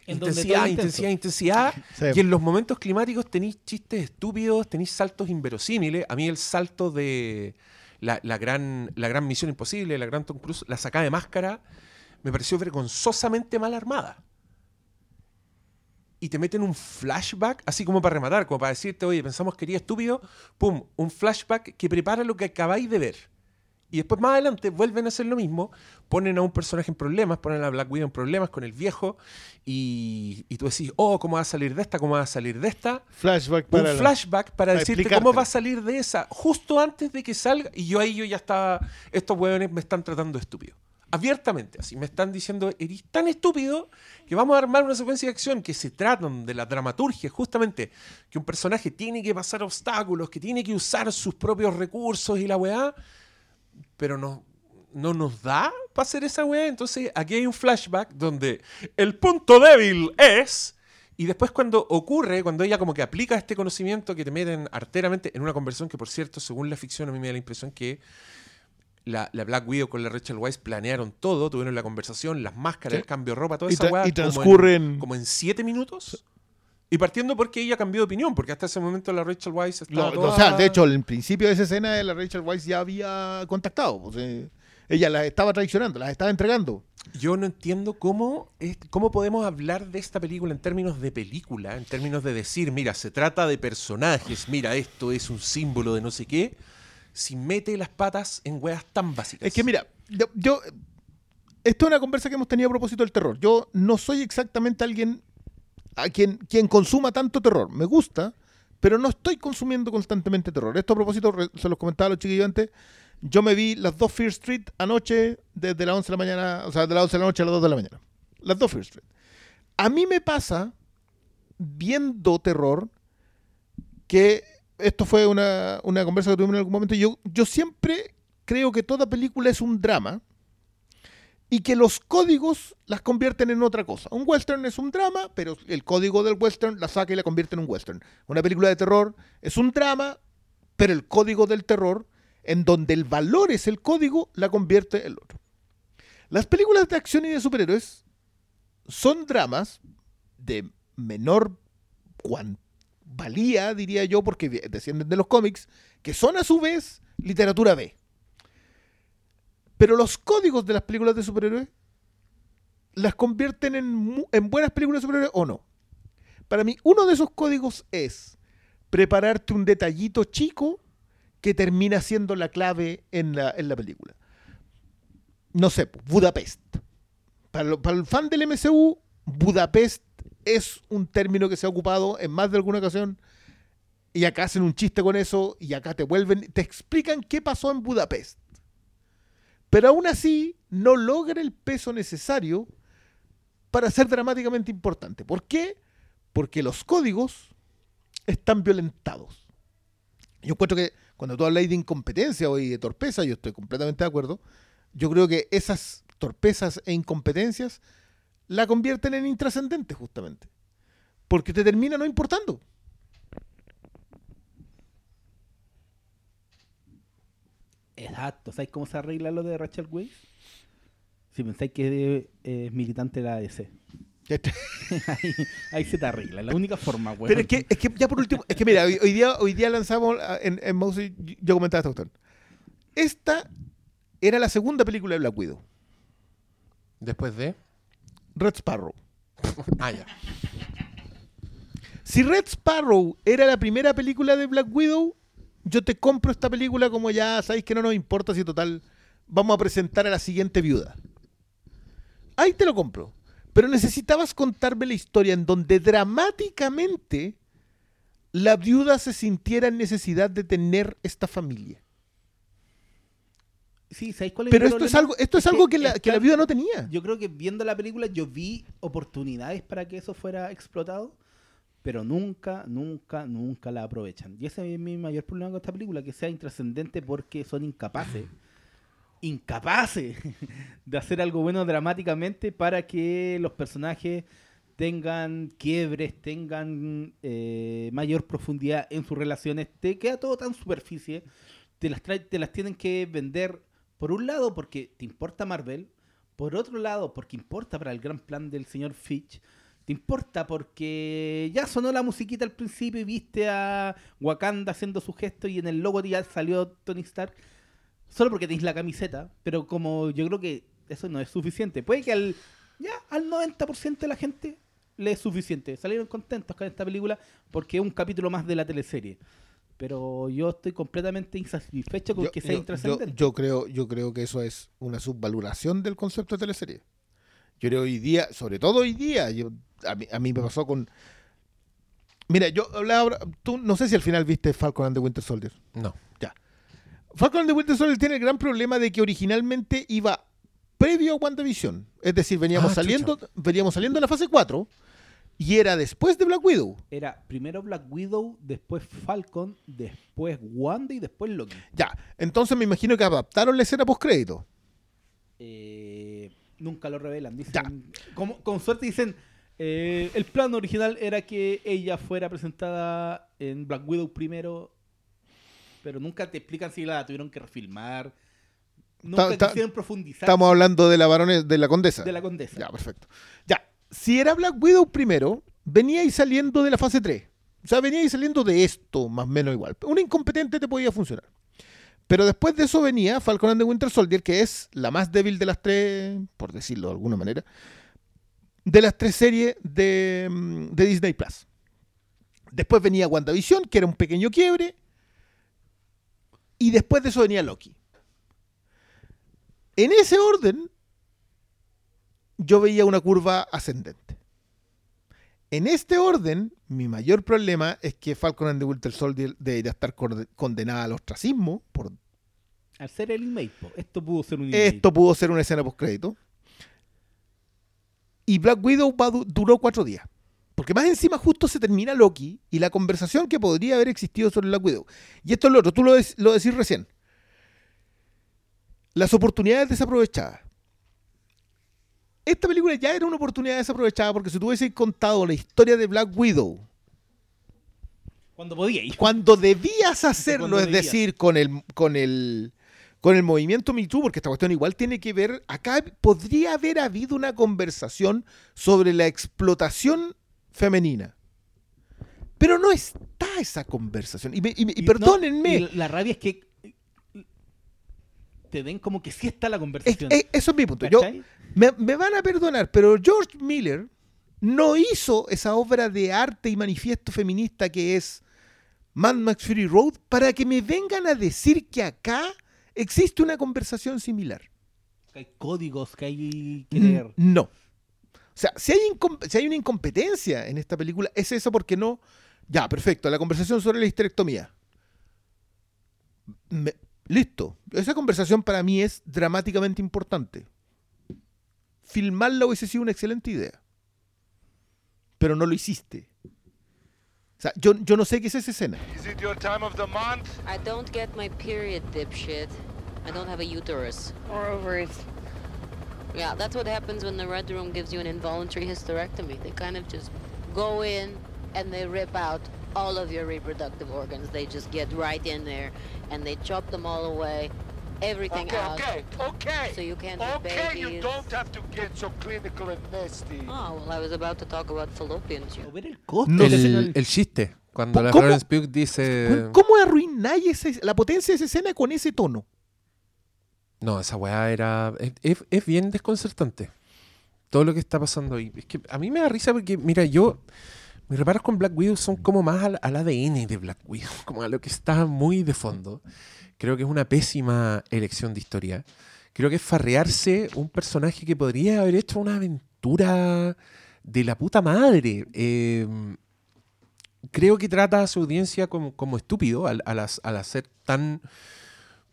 S1: intensidad, intensidad, intensidad.
S3: Sí.
S1: Y en los momentos climáticos tenéis chistes estúpidos, tenéis saltos inverosímiles. A mí el salto de la, gran, la gran Misión Imposible, la gran Tom Cruise, la sacada de máscara, me pareció vergonzosamente mal armada. Y te meten un flashback, así como para rematar, como para decirte, oye, pensamos que era estúpido, pum, un flashback que prepara lo que acabáis de ver. Y después más adelante vuelven a hacer lo mismo, ponen a un personaje en problemas, ponen a Black Widow en problemas con el viejo, y, y tú decís, oh, ¿cómo va a salir de esta? ¿Cómo va a salir de esta?
S3: Flashback
S1: Un
S3: para la-
S1: flashback para
S3: para
S1: decirte
S3: explicártelo.
S1: cómo va a salir de esa, justo antes de que salga, y yo ahí yo ya estaba, estos hueones me están tratando de estúpido. Abiertamente, así, me están diciendo, eres tan estúpido que vamos a armar una secuencia de acción que se tratan de la dramaturgia, justamente, que un personaje tiene que pasar obstáculos, que tiene que usar sus propios recursos y la weá, pero no, no nos da para hacer esa weá. Entonces aquí hay un flashback donde el punto débil es... Y después cuando ocurre, cuando ella como que aplica este conocimiento que te meten arteramente en una conversión que por cierto, según la ficción, a mí me da la impresión que la, la Black Widow con la Rachel Weisz planearon todo, tuvieron la conversación, las máscaras,
S3: Sí.
S1: el cambio de ropa, toda
S3: Y
S1: esa weá.
S3: y
S1: como en-
S3: transcurren-
S1: Como en, siete minutos. Y partiendo porque ella cambió de opinión, porque hasta ese momento la Rachel Weisz estaba
S3: No,
S1: toda-
S3: O sea, de hecho, en principio de esa escena la Rachel Weisz ya había contactado. pues, eh, ella las estaba traicionando, las estaba entregando.
S1: Yo no entiendo cómo, es- cómo podemos hablar de esta película en términos de película, en términos de decir, mira, se trata de personajes, mira, esto es un símbolo de no sé qué, si mete las patas en weas tan básicas.
S3: Es que mira, yo, yo- esto es una conversa que hemos tenido a propósito del terror. Yo no soy exactamente alguien a quien, quien consuma tanto terror. Me gusta, pero no estoy consumiendo constantemente terror. Esto a propósito, se los comentaba a los chiquillos antes. Yo me vi las dos Fear Street anoche, desde las 11 de la mañana, o sea, de las 11 de la noche a las 2 de la mañana. Las dos Fear Street. A mí me pasa, viendo terror, que esto fue una, una conversa que tuvimos en algún momento. Yo, yo siempre creo que toda película es un drama y que los códigos las convierten en otra cosa. Un western es un drama, pero el código del western la saca y la convierte en un western. Una película de terror es un drama, pero el código del terror, en donde el valor es el código, la convierte en otro. Las películas de acción y de superhéroes son dramas de menor valía, diría yo, porque descienden de los cómics, que son a su vez literatura B. Pero los códigos de las películas de superhéroes las convierten en, en buenas películas de superhéroes o no. Para mí, uno de esos códigos es prepararte un detallito chico que termina siendo la clave en la, en la película. No sé, Budapest. Para el fan del MCU, Budapest es un término que se ha ocupado en más de alguna ocasión y acá hacen un chiste con eso y acá te vuelven, te explican qué pasó en Budapest. Pero aún así no logra el peso necesario para ser dramáticamente importante. ¿Por qué? Porque los códigos están violentados. Yo encuentro que cuando tú hablas de incompetencia o de torpeza, yo estoy completamente de acuerdo. Yo creo que esas torpezas e incompetencias la convierten en intrascendente justamente. Porque te termina no importando.
S2: Exacto. ¿Sabes cómo se arregla lo de Rachel Weisz? Si pensáis que eh, es militante de la ADC. ahí, ahí se te arregla. La única forma, weón.
S3: Pero es que, es que ya por último, es que mira, hoy, hoy día, hoy día lanzamos ah, en, en Mouse, yo comentaba esta cuestión. Esta era la segunda película de Black Widow,
S1: Después de.
S3: Red Sparrow.
S1: Ah, ya.
S3: Si Red Sparrow era la primera película de Black Widow, yo te compro esta película como ya sabéis que no nos importa si total vamos a presentar a la siguiente viuda. Ahí te lo compro. Pero necesitabas contarme la historia en donde dramáticamente la viuda se sintiera en necesidad de tener esta familia.
S2: Sí, ¿sabéis cuál es
S3: Pero
S2: mi
S3: esto es algo, esto es algo que la,
S2: es
S3: que la viuda no tenía.
S2: Yo creo que viendo la película yo vi oportunidades para que eso fuera explotado, pero nunca, nunca, nunca la aprovechan. Y ese es mi mayor problema con esta película, que sea intrascendente porque son incapaces, incapaces de hacer algo bueno dramáticamente para que los personajes tengan quiebres, tengan eh, mayor profundidad en sus relaciones. Te queda todo tan superficie. Te las, trae- te las tienen que vender, por un lado, porque te importa Marvel. Por otro lado, porque importa para el gran plan del señor Fitch. Te importa porque ya sonó la musiquita al principio y viste a Wakanda haciendo su gesto y en el logo ya salió Tony Stark. Solo porque tenéis la camiseta. Pero como yo creo que eso no es suficiente. Puede que al, ya al 90% de la gente le es suficiente. Salieron contentos con esta película porque es un capítulo más de la teleserie. Pero yo estoy completamente insatisfecho con
S3: Yo,
S2: que sea
S3: yo-
S2: intrascendente.
S3: yo- yo creo, yo creo que eso es una subvaloración del concepto de teleserie. Yo creo hoy día, sobre todo hoy día, yo, a, mí, a mí me pasó con... Mira, yo hablaba, ahora- tú no sé si al final viste Falcon and the Winter Soldier.
S1: No.
S3: Ya. Falcon and the Winter Soldier tiene el gran problema de que originalmente iba previo a WandaVision. Es decir, veníamos
S1: Ah,
S3: saliendo, veníamos saliendo de la fase 4 y era después de Black Widow.
S2: Era primero Black Widow, después Falcon, después Wanda y después Loki.
S3: Ya, entonces me imagino que adaptaron la escena post crédito.
S2: Eh, nunca lo revelan. Dicen, como, con suerte dicen, eh, el plan original era que ella fuera presentada en Black Widow primero, pero nunca te explican si la tuvieron que refilmar. Nunca
S3: Ta- ta-
S2: quisieron profundizar
S3: Estamos hablando de la baronesa, de la condesa.
S2: de la condesa.
S3: Ya, perfecto. Ya, si era Black Widow primero, venía y saliendo de la fase 3. O sea, venía y saliendo de esto, más o menos igual. Un incompetente te podía funcionar. Pero después de eso venía Falcon and the Winter Soldier, que es la más débil de las tres, por decirlo de alguna manera, de las tres series de, mm, de Disney Plus. Después venía WandaVision, que era un pequeño quiebre. Y después de eso venía Loki. En ese orden, yo veía una curva ascendente. En este orden, mi mayor problema es que Falcon and the Winter Soldier debería estar condenada al ostracismo. Por...
S2: Al ser el inmate, esto pudo ser un inmate.
S3: Esto pudo ser una escena post crédito. y Black Widow va duró cuatro días. Porque más encima justo se termina Loki y la conversación que podría haber existido sobre Black Widow. Y esto es lo otro, tú lo, dec- lo decís recién. Las oportunidades desaprovechadas. Esta película ya era una oportunidad desaprovechada porque si tú hubieses contado la historia de Black Widow
S2: Cuando podía ir.
S3: cuando debías hacerlo,
S2: Cuando
S3: es
S2: debías.
S3: decir, con el, con el con el movimiento Me Too, porque esta cuestión igual tiene que ver, acá podría haber habido una conversación sobre la explotación femenina. Pero no está esa conversación. Y, me- y me- y
S2: Y
S3: perdónenme,
S2: no, y la rabia es que te den como que sí está la conversación.
S3: es- eso es mi punto. Yo, me, me van a perdonar, pero George Miller no hizo esa obra de arte y manifiesto feminista que es Mad Max Fury Road para que me vengan a decir que acá existe una conversación similar.
S2: Que hay códigos que hay que
S3: Mm,
S2: leer.
S3: No. O sea, si hay, si hay una incompetencia en esta película, es eso porque no. Ya, perfecto, la conversación sobre la histerectomía. Me- listo. Esa conversación para mí es dramáticamente importante. Filmarla hubiese sido una excelente idea. Pero no lo hiciste. O sea, yo, yo no sé qué es esa escena.
S6: Is it your time of the month?
S5: I don't get my period, dipshit. I don't have a uterus.
S4: Or ovaries.
S5: Yeah, that's what happens when the Red Room gives you an involuntary hysterectomy. They kind of just go in and they rip out all of your reproductive organs. They just get right in there and they chop them all away, everything
S6: Okay,
S5: out.
S6: okay, okay.
S5: So you can't have
S6: Okay, you don't have to get so clinical and nasty.
S5: Oh, well, I was about to talk about fallopian tubes.
S2: O ver el costo.
S3: No
S1: El, el chiste, cuando la
S3: ¿Cómo?
S1: Florence Pugh dice...
S3: ¿Cómo arruináis ese- la potencia de esa escena con ese tono?
S1: No, esa weá era. Es, es- es bien desconcertante. Todo lo que está pasando ahí. Es que a mí me da risa porque, mira, yo. Mis reparos con Black Widow son como más al, al ADN de Black Widow, como a lo que está muy de fondo. Creo que es una pésima elección de historia. Creo que es farrearse un personaje que podría haber hecho una aventura de la puta madre. Eh, creo que trata a su audiencia como, como estúpido al, al hacer tan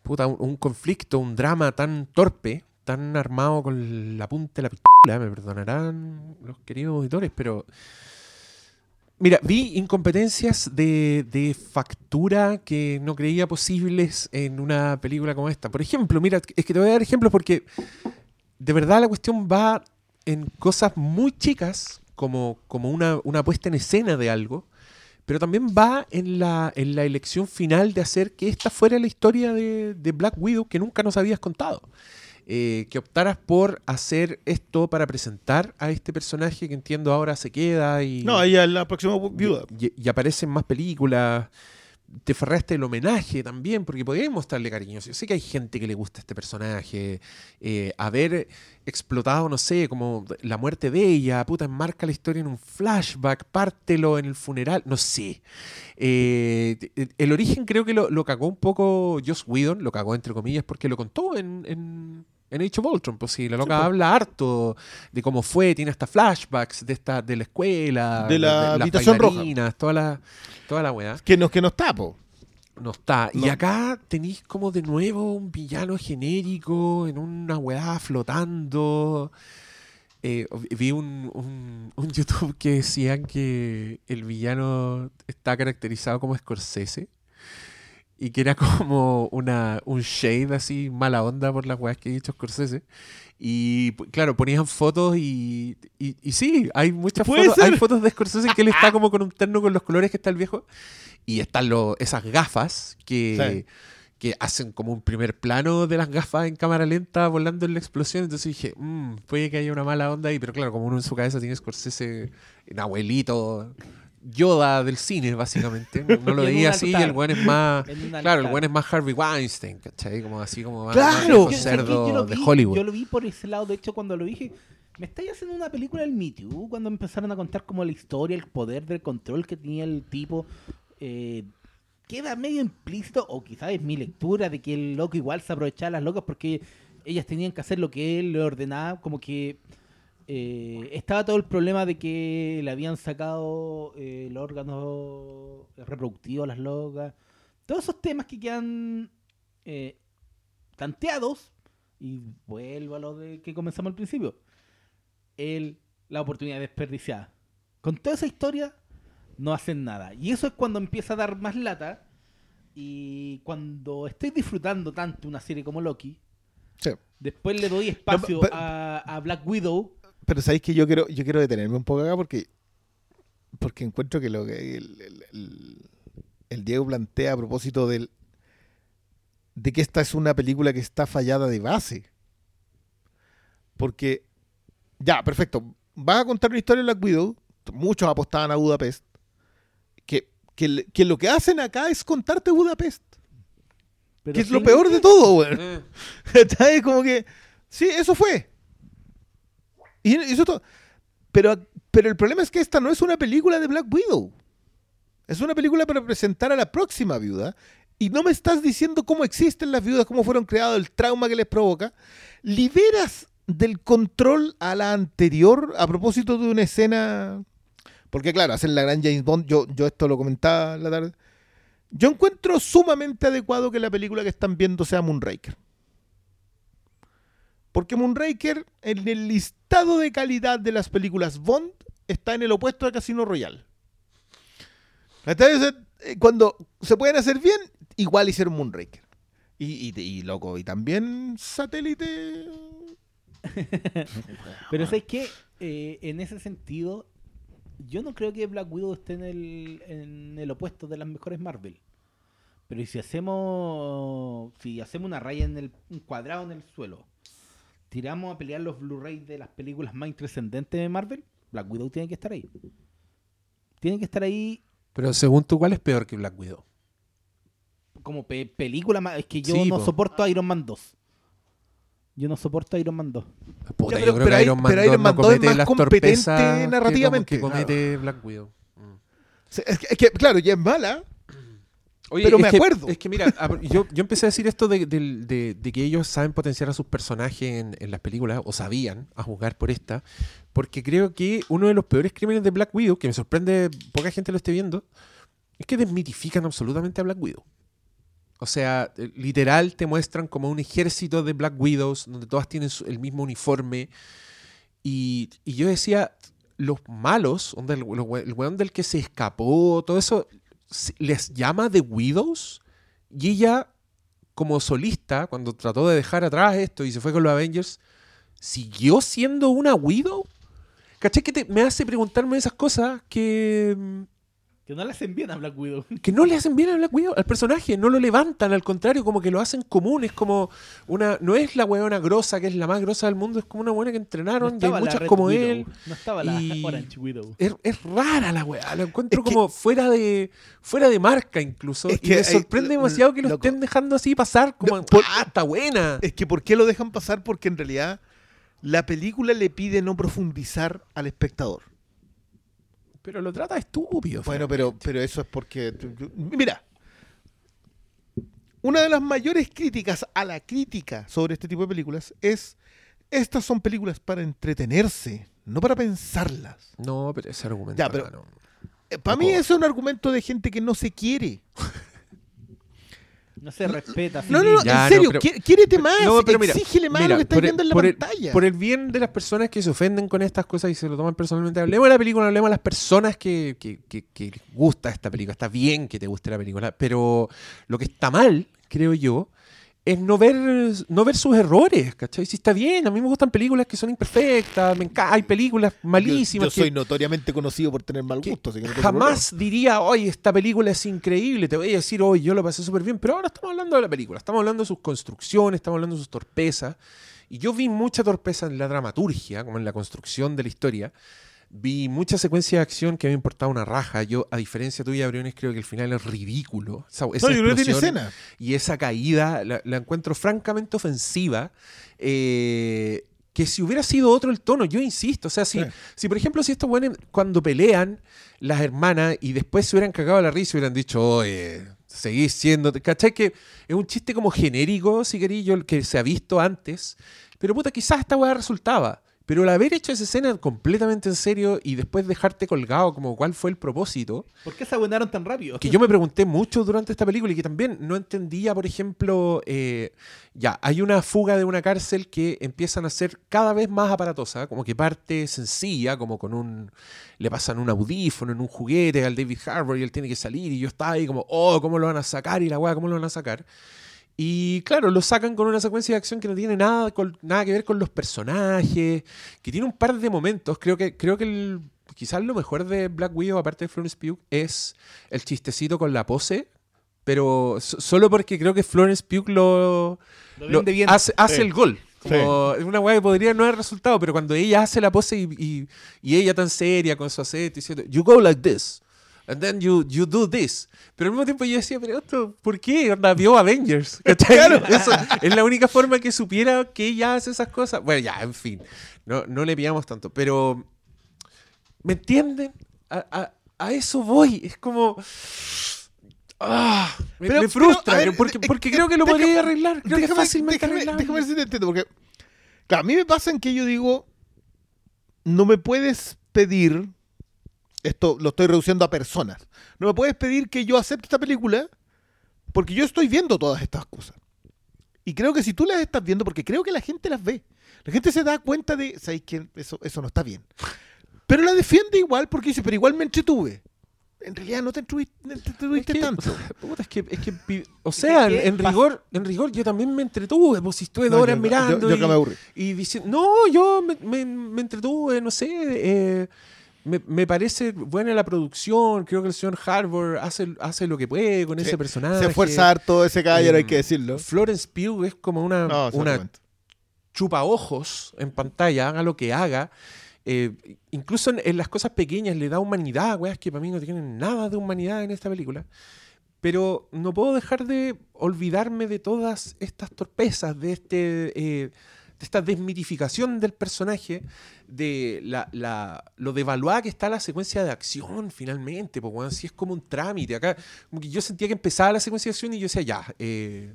S1: puta, un, un conflicto, un drama tan torpe, tan armado con la punta de la pistola, me perdonarán los queridos auditores, pero mira, vi incompetencias de, de factura que no creía posibles en una película como esta. Por ejemplo, mira, es que te voy a dar ejemplos porque de verdad la cuestión va en cosas muy chicas, como, como una, una puesta en escena de algo, pero también va en la, en la elección final de hacer que esta fuera la historia de, de Black Widow que nunca nos habías contado. Eh, que optaras por hacer esto para presentar a este personaje que entiendo ahora se queda y,
S3: No, ella es la próxima viuda.
S1: y, y aparece en más películas. Te ferraste el homenaje también, porque podías mostrarle cariño. Yo sé que hay gente que le gusta este personaje. eh, haber explotado, no sé, como la muerte de ella, puta, enmarca la historia en un flashback, pártelo en el funeral, no sé. Eh, el origen creo que lo, lo cagó un poco Joss Whedon, lo cagó entre comillas, porque lo contó en, en, en Age of Ultron. Pues sí, la loca habla harto de cómo fue, tiene hasta flashbacks de esta de la escuela,
S3: De la habitación roja.
S1: Toda la, toda la weá.
S3: Que nos, que nos tapo.
S1: No está. Y
S3: No.
S1: acá tenéis como de nuevo un villano genérico en una weá flotando. Eh, vi un, un, un YouTube que decían que el villano está caracterizado como Scorsese. Y que era como una, un shade así, mala onda por las weas que ha dicho Scorsese. Y claro, ponían fotos y, y, y sí, hay muchas fotos. Hay fotos de Scorsese en que él está como con un terno con los colores que está el viejo. Y están lo- esas gafas que,
S3: Sí.
S1: que hacen como un primer plano de las gafas en cámara lenta volando en la explosión. Entonces dije, "Mm, puede que haya una mala onda ahí, pero claro, como uno en su cabeza tiene Scorsese, un abuelito, Yoda del cine, básicamente. No, lo veía así y el buen es más. Claro, el buen es más Harvey Weinstein, ¿cachai? Como así como más,
S3: ¡Claro!
S1: más viejo
S2: Yo- yo-
S1: cerdo
S2: yo
S1: de
S2: vi-
S1: Hollywood.
S2: Yo lo vi por ese lado, de hecho, cuando lo dije, me estáis haciendo una película del Me Too, cuando empezaron a contar como la historia, el poder del control que tenía el tipo. eh, queda medio implícito, o quizás es mi lectura, de que el loco igual se aprovechaba de las locas porque ellas tenían que hacer lo que él le ordenaba, como que eh, estaba todo el problema de que le habían sacado eh, el órgano reproductivo a las locas. Todos esos temas que quedan eh, tanteados, y vuelvo a lo de que comenzamos al principio. El la oportunidad desperdiciada. Con toda esa historia, no hacen nada. Y eso es cuando empieza a dar más lata. Y cuando estoy disfrutando tanto una serie como Loki,
S3: Sí.
S2: después le doy espacio
S3: pero-
S2: a, a Black Widow.
S3: Pero sabéis que yo quiero, yo quiero detenerme un poco acá porque, porque encuentro que lo que el, el- el- el Diego plantea a propósito del de que esta es una película que está fallada de base. Porque, ya, perfecto. Vas a contar una historia de Black Widow. Muchos apostaban a Budapest. Que, que, que lo que hacen acá es contarte Budapest.
S2: Pero
S3: que es lo peor de todo.
S1: Eh,
S3: ¿Cachai? Como que, sí, eso fue. Y eso todo. Pero, pero el problema es que esta no es una película de Black Widow. Es una película para presentar a la próxima viuda. Y no me estás diciendo cómo existen las viudas, cómo fueron creadas, el trauma que les provoca. Liberas del control a la anterior a propósito de una escena. Porque, claro, hacen la gran James Bond. Yo, yo esto lo comentaba la tarde. Yo encuentro sumamente adecuado que la película que están viendo sea Moonraker. Porque Moonraker, en el listado de calidad de las películas Bond, está en el opuesto de Casino Royale. Entonces, eh, cuando se pueden hacer bien, igual hicieron Moonraker. Y, loco, y también satélite.
S2: Pero ¿sabes qué? Eh, en ese sentido, yo no creo que Black Widow esté en el, en el opuesto de las mejores Marvel. Pero ¿y si hacemos si hacemos una raya en el un cuadrado en el suelo, tiramos a pelear los Blu-ray de las películas más trascendentes de Marvel, Black Widow tiene que estar ahí. Tiene que estar ahí
S1: Pero según tú, ¿cuál es peor que Black Widow?
S2: como pe- película más. Es que yo
S1: Sí,
S2: no
S1: po.
S2: soporto Iron Man 2. Yo no soporto Iron Man 2.
S1: Puta,
S3: Ya,
S1: yo
S3: pero-
S1: creo
S3: pero
S1: que
S3: hay-
S1: Iron Man
S3: pero
S1: 2
S3: Iron Man
S1: no
S3: 2 es más
S1: las
S3: competente
S1: torpezas que como-
S3: narrativamente,
S1: que comete Black Widow. Mm.
S3: Es que, es que, claro, ya es mala.
S1: Oye,
S3: Pero
S1: es
S3: me
S1: que-
S3: acuerdo.
S1: Es que mira, yo, yo empecé a decir esto de, de- de que ellos saben potenciar a sus personajes en, en las películas, o sabían, a juzgar por esta, porque creo que uno de los peores crímenes de Black Widow, que me sorprende poca gente lo esté viendo, es que desmitifican absolutamente a Black Widow. O sea, eh, literal te muestran como un ejército de Black Widows, donde todas tienen el mismo uniforme. Y, y yo decía, los malos, onda, el, el we- el weón del que se escapó, todo eso, les llama The Widows. Y ella, como solista, cuando trató de dejar atrás esto y se fue con los Avengers, siguió siendo una Widow. ¿Cachai? Que te- me hace preguntarme esas cosas que, mm,
S2: Que no le hacen bien a Black Widow.
S1: que no le hacen bien a Black Widow, al personaje, no lo levantan, al contrario, como que lo hacen común, es como una, no es la weona grosa que es la más grosa del mundo, es como una buena que
S2: No
S1: entrenaron y hay
S2: estaba la
S1: muchas como
S2: Widow,
S1: él.
S2: No estaba la
S1: y-
S2: Orange Widow.
S1: Es, es rara la weá, la encuentro
S3: Es que-
S1: como fuera de fuera de marca incluso.
S3: Es
S1: y me sorprende demasiado que lo
S3: loco.
S1: estén dejando así pasar, como,
S3: No, por-
S1: ah, está buena.
S3: Es que ¿por qué lo dejan pasar? Porque en realidad la película le pide no profundizar al espectador.
S1: Pero lo trata estúpido.
S3: Bueno, pero, pero eso es porque. Mira. Una de las mayores críticas a la crítica sobre este tipo de películas es. Estas son películas para entretenerse, no para pensarlas.
S1: No, pero ese argumento.
S3: Ya, pero-
S1: no.
S3: para mí eso es un argumento de gente que no se quiere.
S2: No se respeta.
S3: No, no, no.
S1: Ya,
S3: en serio,
S1: no, pero-
S3: quié- quiérete más,
S1: No, pero mira,
S3: exígele más
S1: mira,
S3: lo que estás
S1: por el-
S3: viendo en la
S1: por el-
S3: pantalla.
S1: por el bien de las personas que se ofenden con estas cosas y se lo toman personalmente, hablemos de la película, hablemos de las personas que, que, que- que les gusta esta película. Está bien que te guste la película, pero lo que está mal, creo yo, es no ver, no ver sus errores, ¿cachai? Si está bien, a mí me gustan películas que son imperfectas, me enca- hay películas
S3: Yo-
S1: malísimas.
S3: Yo, soy
S1: que-
S3: notoriamente conocido por tener mal gusto. así que no tengo problema.
S1: jamás diría, oye, esta película es increíble, te voy a decir, oye, yo lo pasé súper bien, pero ahora estamos hablando de la película, estamos hablando de sus construcciones, estamos hablando de sus torpezas, y yo vi mucha torpeza en la dramaturgia, como en la construcción de la historia, vi mucha secuencia de acción que me importaba una raja, yo, a diferencia tuya, Briones, creo que el final es ridículo, esa
S3: No, yo creo que tiene escena.
S1: y esa caída la, la encuentro francamente ofensiva. eh, que si hubiera sido otro el tono, yo insisto, o sea, si,
S3: Sí.
S1: si por ejemplo, si estos buenos cuando pelean las hermanas y después se hubieran cagado la risa y hubieran dicho, oye, seguís siendo, ¿cachai? Que es un chiste como genérico, si queréis, yo, el que se ha visto antes, pero puta, quizás esta weá resultaba. Pero el haber hecho esa escena completamente en serio y después dejarte colgado como cuál fue el propósito,
S2: ¿Por qué se abuenaron tan rápido?
S1: que yo me pregunté mucho durante esta película y que también no entendía, por ejemplo, eh, ya, hay una fuga de una cárcel que empiezan a ser cada vez más aparatosa, como que parte sencilla, como con un, le pasan un audífono en un juguete al David Harbour y él tiene que salir y yo estaba ahí como, oh, ¿cómo lo van a sacar? Y la weá, ¿cómo lo van a sacar? Y claro, lo sacan con una secuencia de acción que no tiene nada, con- nada que ver con los personajes, que tiene un par de momentos. Creo que, creo que el- quizás lo mejor de Black Widow, aparte de Florence Pugh, es el chistecito con la pose. Pero so- solo porque creo que Florence Pugh lo,
S2: Lo
S1: lo-
S2: vende bien.
S1: hace, hace
S3: Sí.
S1: el gol. Como Es una weá que podría no haber resultado, pero cuando ella hace la pose y, y- y ella tan seria con su acento diciendo, you go like this, and then you, you do this. Pero al mismo tiempo yo decía, pero esto, ¿por qué? Onda, vio Avengers. ¿cachai? Eso es la única forma que supiera que ella hace esas cosas. Bueno, ya, en fin, no, no le pillamos tanto, pero ¿me entienden? A, a- a eso voy. Es como... Ah, me,
S3: Pero-
S1: me
S3: pero,
S1: frustra,
S3: a ver,
S1: porque, porque
S3: eh,
S1: creo que lo
S3: déjame-
S1: podría arreglar. Creo que
S3: déjame,
S1: fácilmente
S3: déjame-
S1: arreglable.
S3: déjame ver si te entiendo, porque claro, a mí me pasa en que yo digo, no me puedes pedir, esto lo estoy reduciendo a personas, no me puedes pedir que yo acepte esta película porque yo estoy viendo todas estas cosas. Y creo que si tú las estás viendo, porque creo que la gente las ve, la gente se da cuenta de, ¿sabes qué? Eso, eso no está bien. Pero la defiende igual porque dice, pero igual me entretuve. En realidad no te entretuviste,
S1: Es que-
S3: tanto.
S1: puta, es que, es que o sea,
S2: que-
S1: en, rigor, en rigor yo también me entretuve, pues si estuve dos
S3: No,
S1: horas
S3: yo-
S1: mirando
S3: yo- yo
S1: y,
S3: que me aburrí.
S1: y diciendo, no, yo me, me- me entretuve, no sé, eh, me, me parece buena la producción, creo que el señor Harbour hace, hace lo que puede con
S3: Sí,
S1: ese personaje.
S3: Se esfuerza harto ese caballero, hay que decirlo.
S1: Florence Pugh es como una,
S3: No,
S1: una chupa ojos en pantalla, haga lo que haga. Eh, incluso en, en las cosas pequeñas le da humanidad, weas que para mí no tienen nada de humanidad en esta película. Pero no puedo dejar de olvidarme de todas estas torpezas, de, este, eh, esta desmitificación del personaje, de la, lo devaluada que está la secuencia de acción finalmente. Weón, si es como un trámite. Acá, yo sentía que empezaba la secuencia de acción y yo decía, ya, eh,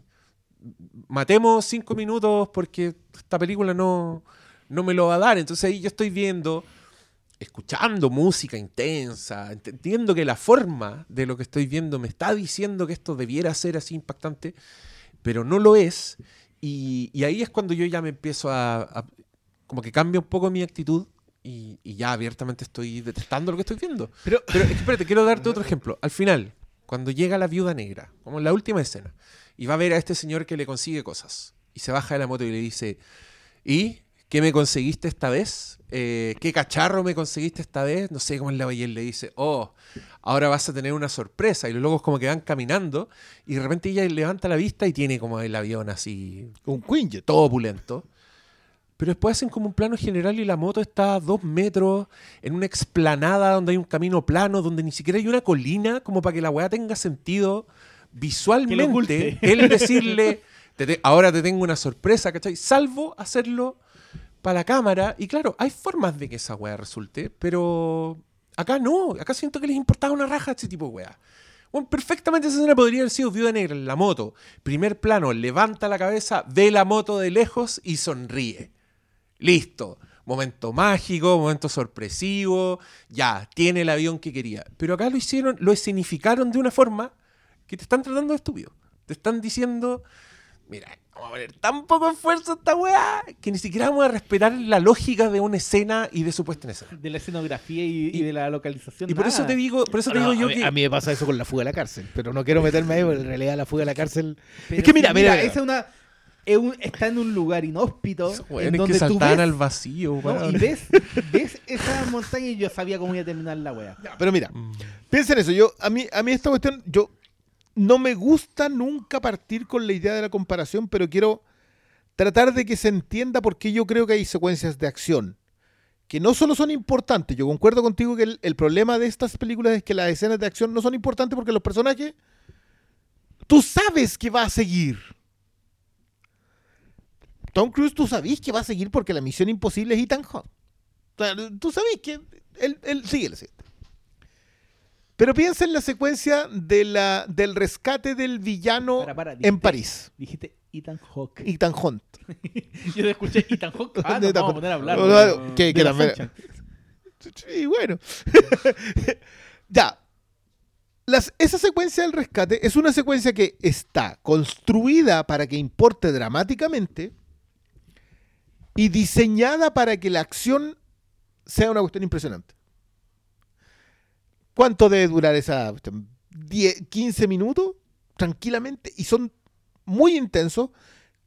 S1: matemos cinco minutos porque esta película no, no me lo va a dar. Entonces ahí yo estoy viendo, escuchando música intensa, entendiendo que la forma de lo que estoy viendo me está diciendo que esto debiera ser así impactante, pero no lo es. Y, y ahí es cuando yo ya me empiezo a, a- como que cambia un poco mi actitud y, y ya abiertamente estoy detestando lo que estoy viendo.
S3: Pero,
S1: Pero espérate, quiero darte otro ejemplo. Al final, cuando llega la viuda negra, como en la última escena, y va a ver a este señor que le consigue cosas, y se baja de la moto y le dice, ¿y qué me conseguiste esta vez? Eh, ¿Qué cacharro me conseguiste esta vez? No sé cómo es la y él le dice, oh, ahora vas a tener una sorpresa. Y los locos como que van caminando, y de repente ella levanta la vista y tiene como el avión así,
S3: un Quinjet.
S1: todo opulento. Pero después hacen como un plano general y la moto está a dos metros en una explanada donde hay un camino plano, donde ni siquiera hay una colina, como para que la weá tenga sentido visualmente. El decirle, "Te te- ahora te tengo una sorpresa, ¿cachai? Salvo hacerlo para la cámara. Y claro, hay formas de que esa weá resulte, pero acá no. Acá siento que les importaba una raja a este tipo de weá. Bueno, perfectamente esa escena podría haber sido Viuda Negra en la moto. Primer plano, levanta la cabeza, ve la moto de lejos y sonríe. Listo. Momento mágico, momento sorpresivo. Ya, tiene el avión que quería. Pero acá lo hicieron, lo escenificaron de una forma que te están tratando de estúpido. Te están diciendo, mira, vamos a poner tan poco esfuerzo a esta weá que ni siquiera vamos a respetar la lógica de una escena y de su puesta en escena.
S2: De la escenografía y, y
S1: Y-
S2: de la localización.
S1: Y por eso te digo, por eso te
S3: No,
S1: digo yo
S3: a, mí,
S1: que
S3: a mí me pasa eso con la fuga de la cárcel, pero no quiero meterme ahí porque en realidad la fuga de la cárcel...
S2: Pero
S3: es que mira, mira, mira.
S2: esa es una. es un- está en un lugar inhóspito.
S1: esos
S2: en
S1: que
S2: donde
S1: saltaban
S2: ves,
S1: al vacío,
S2: ¿no? y ves, ves esa montaña y yo sabía cómo iba a terminar la wea.
S3: Pero mira,
S1: Mm.
S3: piensa en eso. Yo, a, mí, a mí esta cuestión, yo no me gusta nunca partir con la idea de la comparación, pero quiero tratar de que se entienda por qué yo creo que hay secuencias de acción que no solo son importantes. Yo concuerdo contigo que el, problema de estas películas es que las escenas de acción no son importantes porque los personajes, tú sabes que va a seguir. Tom Cruise, tú sabés que va a seguir porque la misión imposible es Ethan Hunt. O sea, tú sabés que él, él sigue siguiente. Pero piensa en la secuencia de la, del rescate del villano
S2: Para, para,
S3: en París.
S2: Dijiste Ethan Hawke.
S3: Ethan Hunt.
S2: Yo escuché Ethan Hawke. Ah, no, vamos a poner a hablar.
S3: No,
S2: de-
S3: no, que-
S2: la.
S3: Sí, bueno. ya. Las- esa secuencia del rescate es una secuencia que está construida para que importe dramáticamente y diseñada para que la acción sea una cuestión impresionante. ¿Cuánto debe durar esa cuestión? 10, 15 minutos tranquilamente y son muy intensos.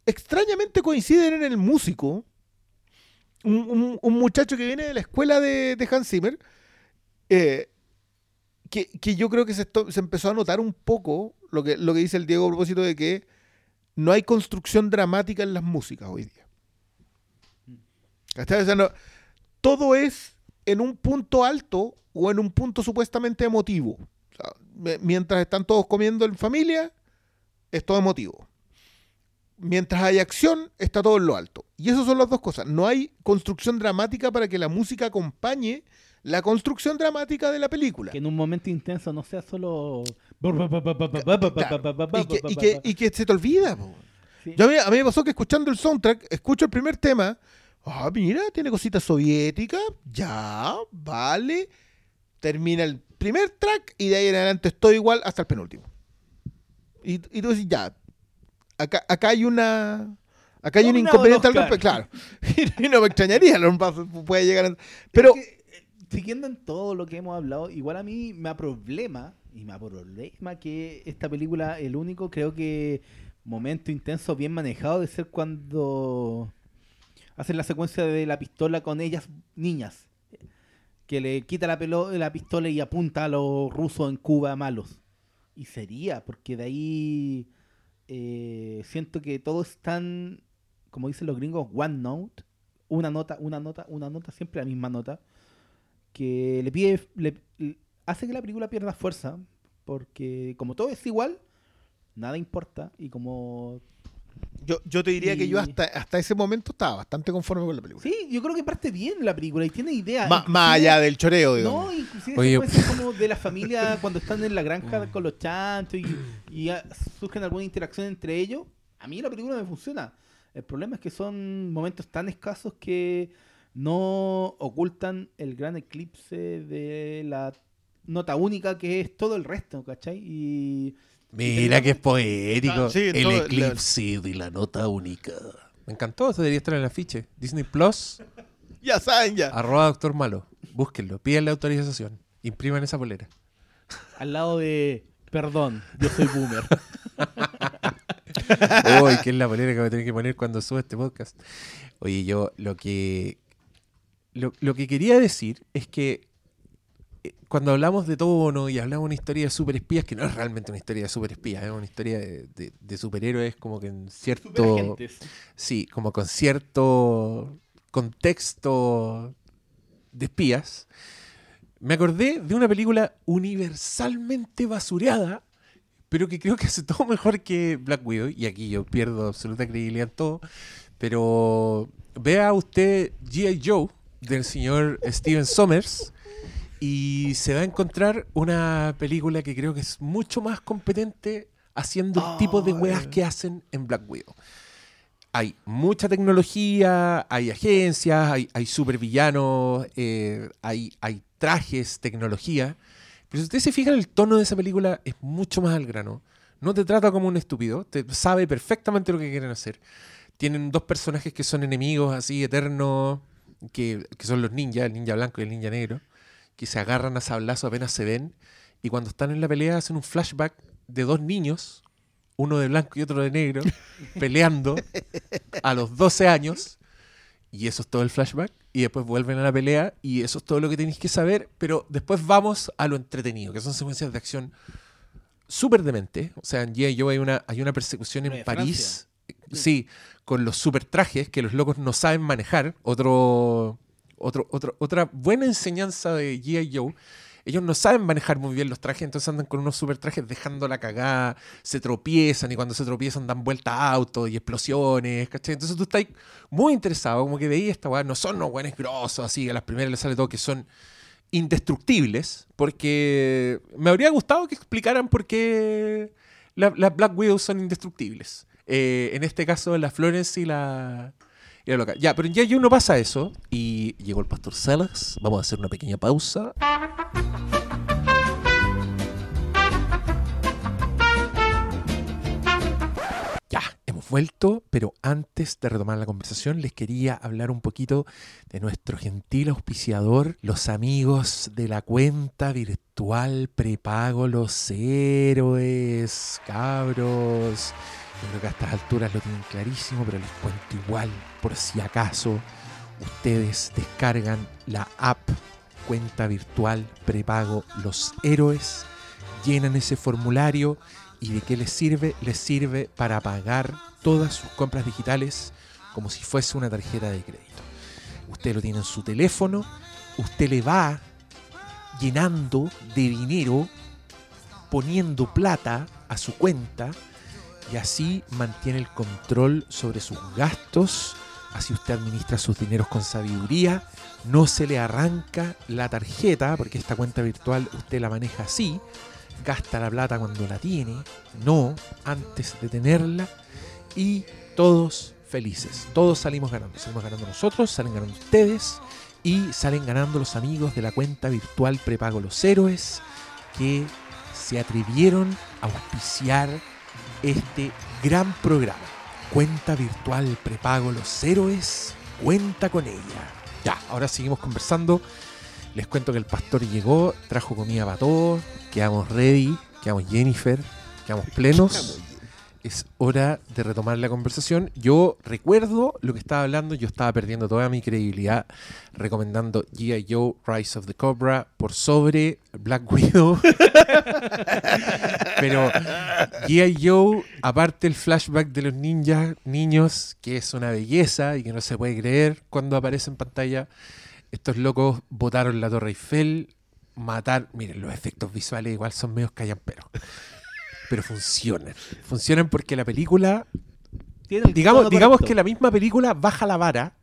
S3: Extrañamente coinciden en el músico. Un, un- un muchacho que viene de la escuela de, de Hans Zimmer, eh, que, que yo creo que se, se empezó a notar un poco lo que, lo que dice el Diego a propósito de que no hay construcción dramática en las músicas hoy día. ¿Cachai? O sea, no- todo es en un punto alto o en un punto supuestamente emotivo. O sea, me- mientras están todos comiendo en familia, es todo emotivo. Mientras hay acción, está todo en lo alto. Y esas son las dos cosas. No hay construcción dramática para que la música acompañe la construcción dramática de la película.
S2: Que en un momento intenso no sea solo.
S3: Claro. Y, que, y que- y que se te olvida.
S2: Sí.
S3: Yo a, mí, a mí me pasó que escuchando el soundtrack, escucho el primer tema. Ah, mira, tiene cositas soviéticas. Ya, vale. Termina el primer track y de ahí en adelante estoy igual hasta el penúltimo. Y, y tú dices, ya. Acá, acá hay una. Acá hay un inconveniente al respecto. Claro. Y no me extrañaría, no puede llegar a- Pero.
S2: Es que, eh, siguiendo en todo lo que hemos hablado, igual a mí me problema, y me problema que esta película, el único, creo que momento intenso bien manejado de ser cuando hacen la secuencia de la pistola con ellas niñas. Que le quita la, la pistola y apunta a los rusos en Cuba malos. Y sería, porque de ahí eh, siento que todo es tan, como dicen los gringos, one note. Una nota, una nota, una nota, siempre la misma nota. Que le pide, le- hace que la película pierda fuerza. Porque como todo es igual, nada importa. Y como
S3: Yo, yo te diría que yo hasta, hasta ese momento estaba bastante conforme con la película.
S2: Sí, yo creo que parte bien la película y tiene idea.
S3: Ma- más allá del choreo, digamos.
S2: No, inclusive
S1: Oye.
S2: secuencias como de la familia cuando están en la granja con los chanchos y, y surgen alguna interacción entre ellos. A mí la película me funciona. El problema es que son momentos tan escasos que no ocultan el gran eclipse de la nota única que es todo el resto, ¿cachai? Y
S1: Mira que es poético.
S3: Sí,
S1: el
S3: todo-
S1: eclipse de la nota única. Me encantó, eso debería estar en el afiche. Disney Plus,
S3: Ya saben, ya.
S1: arroba Doctor Malo. Búsquenlo, pídanle autorización. Impriman esa polera.
S2: al lado de, perdón, yo soy boomer.
S1: Uy, que es la polera que voy a tener que poner cuando suba este podcast. Oye, yo lo que. Lo, lo que quería decir es que cuando hablamos de tono y hablamos de una historia de superespías, que no es realmente una historia de superespías, es una historia de, de- de superhéroes como que en cierto. Sí, como con cierto contexto de espías. Me acordé de una película universalmente basureada, pero que creo que hace todo mejor que Black Widow. Y aquí yo pierdo absoluta credibilidad en todo. Pero vea usted G.I. Joe del señor Steven Sommers y se va a encontrar una película que creo que es mucho más competente haciendo el tipo de weas que hacen en Black Widow hay mucha tecnología, hay agencias, hay, hay supervillanos, eh, hay, hay trajes, tecnología. Pero si usted se fija en el tono de esa película, es mucho más al grano. No te trata como un estúpido, te sabe perfectamente lo que quieren hacer. Tienen dos personajes que son enemigos así eternos, que, que son los ninjas, el ninja blanco y el ninja negro, que se agarran a sablazo apenas se ven. Y cuando están en la pelea hacen un flashback de dos niños, uno de blanco y otro de negro, peleando a los 12 años. Y eso es todo el flashback. Y después vuelven a la pelea. Y eso es todo lo que tenéis que saber. Pero después vamos a lo entretenido, que son secuencias de acción súper demente. O sea, en G.I. Hay una, hay una persecución en París. Sí, con los super trajes que los locos no saben manejar. Otro, otra buena enseñanza de G.I. Joe. Ellos no saben manejar muy bien los trajes, entonces andan con unos super trajes dejando la cagada, se tropiezan y cuando se tropiezan dan vuelta a autos y explosiones, ¿cachai? Entonces tú estás muy interesado, como que veías esta weá, no son unos buenos grosos, así, a las primeras les sale todo que son indestructibles, porque me habría gustado que explicaran por qué las la Black Widows son indestructibles. Eh, en este caso, la Florence y la, la loca. Ya, pero en G.I. no pasa eso. Y llegó el pastor Salas. Vamos a hacer una pequeña pausa. Ya, hemos vuelto, pero antes de retomar la conversación les quería hablar un poquito de nuestro gentil auspiciador, los amigos de la cuenta virtual prepago Los Héroes, cabros. Yo creo que a estas alturas lo tienen clarísimo, pero les cuento igual, por si acaso ustedes descargan la app cuenta virtual prepago Los Héroes, llenan ese formulario y de qué les sirve? Les sirve para pagar todas sus compras digitales como si fuese una tarjeta de crédito. Usted lo tiene en su teléfono, usted le va llenando de dinero, poniendo plata a su cuenta y así mantiene el control sobre sus gastos, así usted administra sus dineros con sabiduría, no se le arranca la tarjeta, porque esta cuenta virtual usted la maneja así, gasta la plata cuando la tiene, no antes de tenerla, y todos felices, todos salimos ganando, salimos ganando nosotros, salen ganando ustedes, y salen ganando los amigos de la cuenta virtual prepago Los Héroes, que se atrevieron a auspiciar este gran programa. Cuenta virtual prepago Los Héroes, cuenta con ella. Ya, ahora seguimos conversando. Les cuento que el pastor llegó, trajo comida para todos, quedamos ready, quedamos Jennifer, quedamos plenos. Es hora de retomar la conversación. Yo recuerdo lo que estaba hablando, yo estaba perdiendo toda mi credibilidad recomendando G.I. Joe Rise of the Cobra por sobre Black Widow. Pero G.I. Joe, aparte el flashback de los ninjas, niños, que es una belleza y que no se puede creer cuando aparece en pantalla, estos locos botaron la Torre Eiffel, matar, miren, los efectos visuales igual son medios callamperos. Pero funcionan. Funcionan porque la película
S2: Tiene
S1: digamos, digamos que la misma película baja la vara,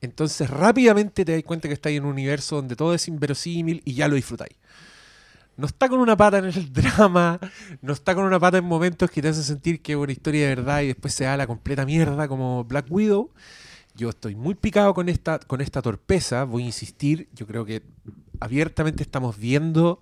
S1: entonces rápidamente te das cuenta que estáis en un universo donde todo es inverosímil y ya lo disfrutáis. No está con una pata en el drama, no está con una pata en momentos que te hacen sentir que es una historia de verdad y después se da la completa mierda como Black Widow. Yo estoy muy picado con esta, con esta torpeza, voy a insistir, yo creo que abiertamente estamos viendo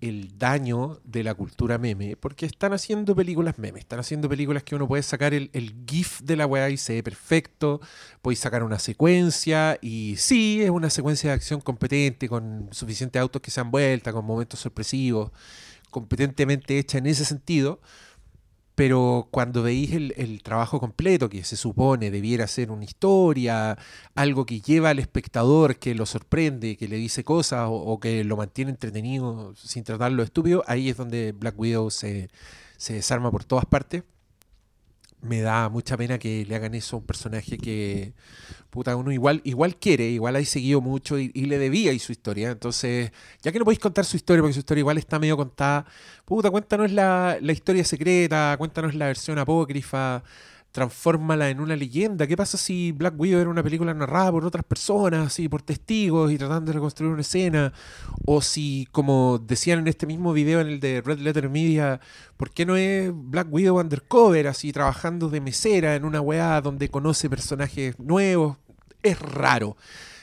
S1: el daño de la cultura meme, porque están haciendo películas meme, están haciendo películas que uno puede sacar el, GIF de la weá y se ve perfecto, podéis sacar una secuencia y sí, es una secuencia de acción competente, con suficientes autos que se han vuelta, con momentos sorpresivos, competentemente hecha en ese sentido, pero cuando veis el, trabajo completo, que se supone debiera ser una historia, algo que lleva al espectador, que lo sorprende, que le dice cosas o, que lo mantiene entretenido sin tratarlo estúpido, ahí es donde Black Widow se desarma por todas partes. Me da mucha pena que le hagan eso a un personaje que puta, uno igual, igual quiere, igual hay seguido mucho y, y le debía y su historia. Entonces, ya que no podéis contar su historia, porque su historia igual está medio contada, puta, cuéntanos la, la historia secreta, cuéntanos la versión apócrifa, transfórmala en una leyenda. ¿Qué pasa si Black Widow era una película narrada por otras personas, así, por testigos y tratando de reconstruir una escena? O si, como decían en este mismo video, en el de Red Letter Media, ¿por qué no es Black Widow undercover, así, trabajando de mesera en una weá donde conoce personajes nuevos? Es raro.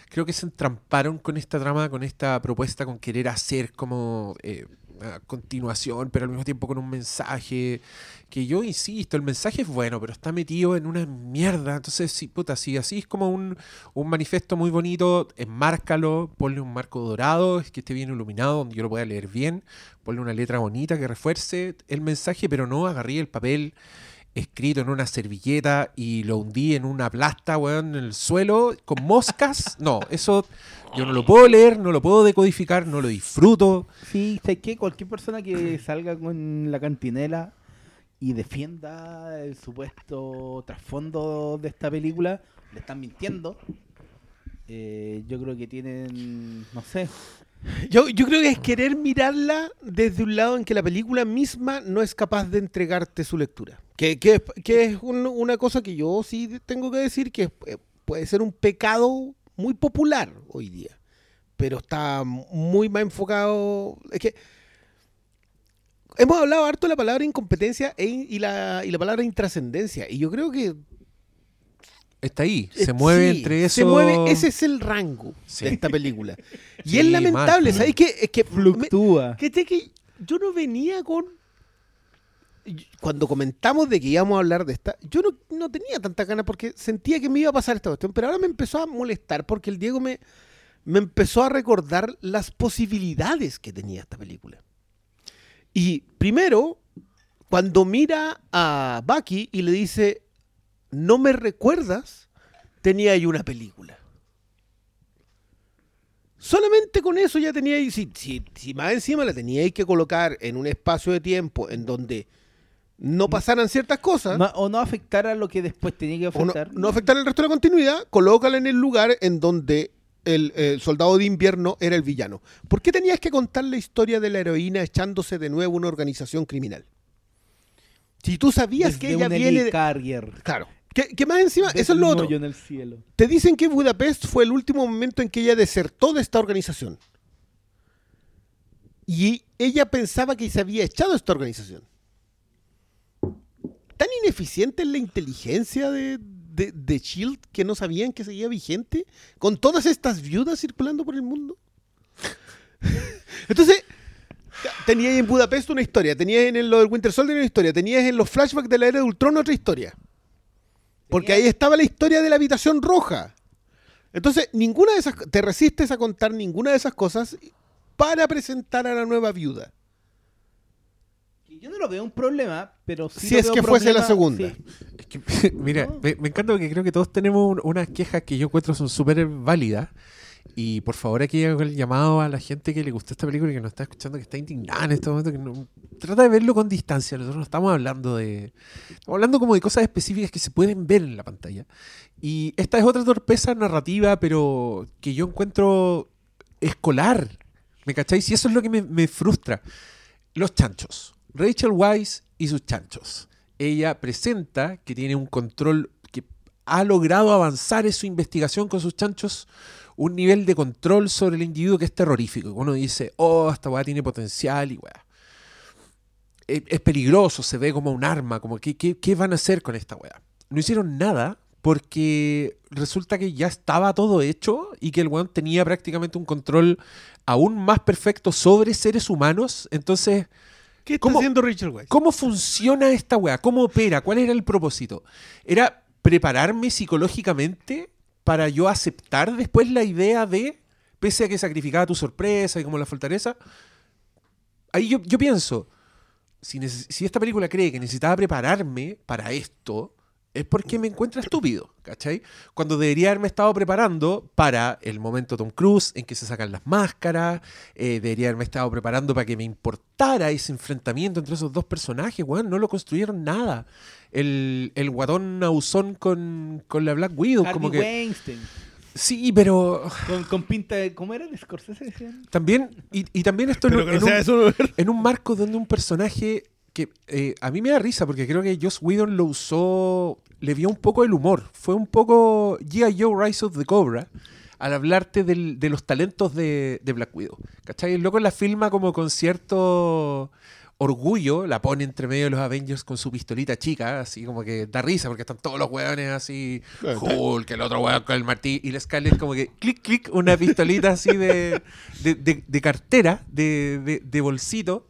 S1: Creo que se entramparon con esta trama, con esta propuesta, con querer hacer como eh, continuación, pero al mismo tiempo con un mensaje que yo insisto, el mensaje es bueno, pero está metido en una mierda. Entonces, sí, puta, si así es como un, un manifiesto muy bonito, enmárcalo, ponle un marco dorado, que esté bien iluminado, donde yo lo pueda leer bien, ponle una letra bonita que refuerce el mensaje, pero no agarré el papel escrito en una servilleta y lo hundí en una plasta, weón, en el suelo, con moscas. No, eso yo no lo puedo leer, no lo puedo decodificar, no lo disfruto.
S2: Sí, ¿sabes qué? Cualquier persona que salga con la cantinela y defienda el supuesto trasfondo de esta película, le están mintiendo. Eh, yo creo que tienen, no sé,
S3: Yo, yo creo que es querer mirarla desde un lado en que la película misma no es capaz de entregarte su lectura. Que, que, es un- una cosa que yo sí tengo que decir que eh, puede ser un pecado muy popular hoy día. Pero está muy más enfocado. Es que hemos hablado harto de la palabra incompetencia e y, la, y la palabra intrascendencia. Y yo creo que.
S1: Está ahí,
S3: eh,
S1: se mueve
S3: sí,
S1: entre eso.
S3: Se mueve, ese es el rango
S1: Sí.
S3: de esta película. Y
S1: Sí,
S3: es lamentable. ¿sabes qué? Es que.
S2: Fluctúa.
S3: Que, te- que yo no venía con. Cuando comentamos de que íbamos a hablar de esta, yo no, no tenía tanta ganas porque sentía que me iba a pasar esta cuestión, pero ahora me empezó a molestar porque el Diego me, me empezó a recordar las posibilidades que tenía esta película. Y primero, cuando mira a Bucky y le dice, no me recuerdas, tenía ahí una película. Solamente con eso ya tenía ahí, si, si, si más encima la teníais que colocar en un espacio de tiempo en donde no pasaran ciertas cosas,
S2: No- o no afectara lo que después tenía que
S3: o no,
S2: afectar.
S3: no afectar el resto de la continuidad, colócala en el lugar en donde el, soldado de invierno era el villano. ¿Por qué tenías que contar la historia de la heroína echándose de nuevo una organización criminal? Si tú sabías
S2: Desde
S3: que ella viene... de-. Claro. Que más encima, eso es lo otro.
S2: hoyo en el cielo.
S3: Te dicen que Budapest fue el último momento en que ella desertó de esta organización. Y ella pensaba que se había echado esta organización. Tan ineficiente es la inteligencia de, de, de Shield que no sabían que seguía vigente con todas estas viudas circulando por el mundo. Entonces, tenías en Budapest una historia, tenías en el- lo del Winter Soldier una historia, tenías en los flashbacks de la era de Ultron otra historia. Porque ahí estaba la historia de la habitación roja. Entonces, ninguna de esas te resistes a contar ninguna de esas cosas para presentar a la nueva viuda.
S2: Yo no lo veo un problema, pero sí
S3: Si
S2: lo
S3: es
S2: veo
S3: que fuese la segunda.
S2: sí.
S1: Es que, mira, me, me encanta porque creo que todos tenemos un- unas quejas que yo encuentro son súper válidas. Y por favor aquí hago el llamado a la gente que le gustó esta película y que nos está escuchando, que está indignada en este momento, que trata de verlo con distancia. Nosotros no estamos hablando de... Estamos hablando como de cosas específicas que se pueden ver en la pantalla. Y esta es otra torpeza narrativa, pero que yo encuentro escolar. ¿Me cacháis? Y eso es lo que me, me frustra. Los chanchos. Rachel Weisz y sus chanchos. Ella presenta que tiene un control, que ha logrado avanzar en su investigación con sus chanchos, un nivel de control sobre el individuo que es terrorífico. Uno dice, oh, esta weá tiene potencial y weá. Es, es peligroso, se ve como un arma, como ¿qué, qué, qué van a hacer con esta weá? No hicieron nada porque resulta que ya estaba todo hecho y que el weón tenía prácticamente un control aún más perfecto sobre seres humanos. Entonces,
S3: ¿Qué está
S1: ¿Cómo?
S3: haciendo Rachel Weisz?
S1: ¿Cómo funciona esta weá? ¿Cómo opera? ¿Cuál era el propósito? ¿Era prepararme psicológicamente para yo aceptar después la idea de, pese a que sacrificaba tu sorpresa y como la fortaleza? Ahí yo, pienso, si esta película cree que necesitaba prepararme para esto, es porque me encuentra estúpido, ¿cachai? Cuando debería haberme estado preparando para el momento Tom Cruise en que se sacan las máscaras, eh, debería haberme estado preparando para que me importara ese enfrentamiento entre esos dos personajes, weón, no lo construyeron nada. El, el guatón Nausón con, con la Black Widow,
S2: Harvey
S1: como que...
S2: Weinstein.
S1: Sí, pero
S2: Con, con pinta de. ¿Cómo era? ¿De Scorsese decían?
S1: también, y, y también esto en, un-
S3: no
S1: en un-
S3: sea eso,
S1: en un marco donde un personaje que eh, a mí me da risa porque creo que Joss Whedon lo usó, le vio un poco el humor. Fue un poco G.I. Joe Rise of the Cobra al hablarte del- de los talentos de, de Black Widow. ¿Cachai? El loco la filma como con cierto orgullo, la pone entre medio de los Avengers con su pistolita chica, así como que da risa porque están todos los hueones así, Hulk, el otro hueón con el martillo, y la Scarlett como que clic, clic, una pistolita así de, de, de- de cartera, de, de- bolsito.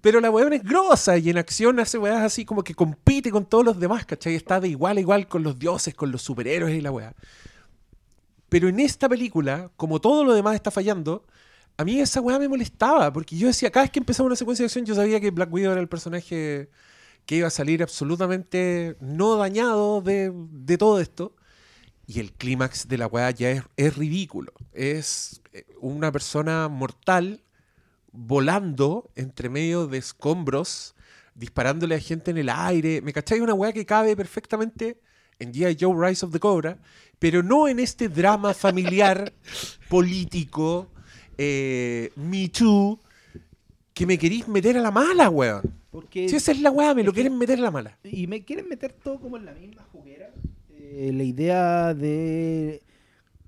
S1: Pero la weón es grosa y en acción hace weas así como que compite con todos los demás, ¿cachai? Está de igual a igual con los dioses, con los superhéroes y la wea. Pero en esta película, como todo lo demás está fallando, a mí esa weá me molestaba, porque yo decía, cada vez que empezaba una secuencia de acción, yo sabía que Black Widow era el personaje que iba a salir absolutamente no dañado de, todo esto. Y el clímax de la weá ya es, es ridículo. Es eh, una persona mortal volando entre medio de escombros, disparándole a gente en el aire. ¿Me cacháis? Una weá que cabe perfectamente en G.I. Joe Rise of the Cobra, pero no en este drama familiar, político, eh, Me Too, que me queréis meter a la mala, weón.
S2: Porque.
S1: Si esa es la weá, me lo
S2: que-
S1: quieren meter a la mala.
S2: Y me quieren meter todo como en la misma juguera. Eh, la idea de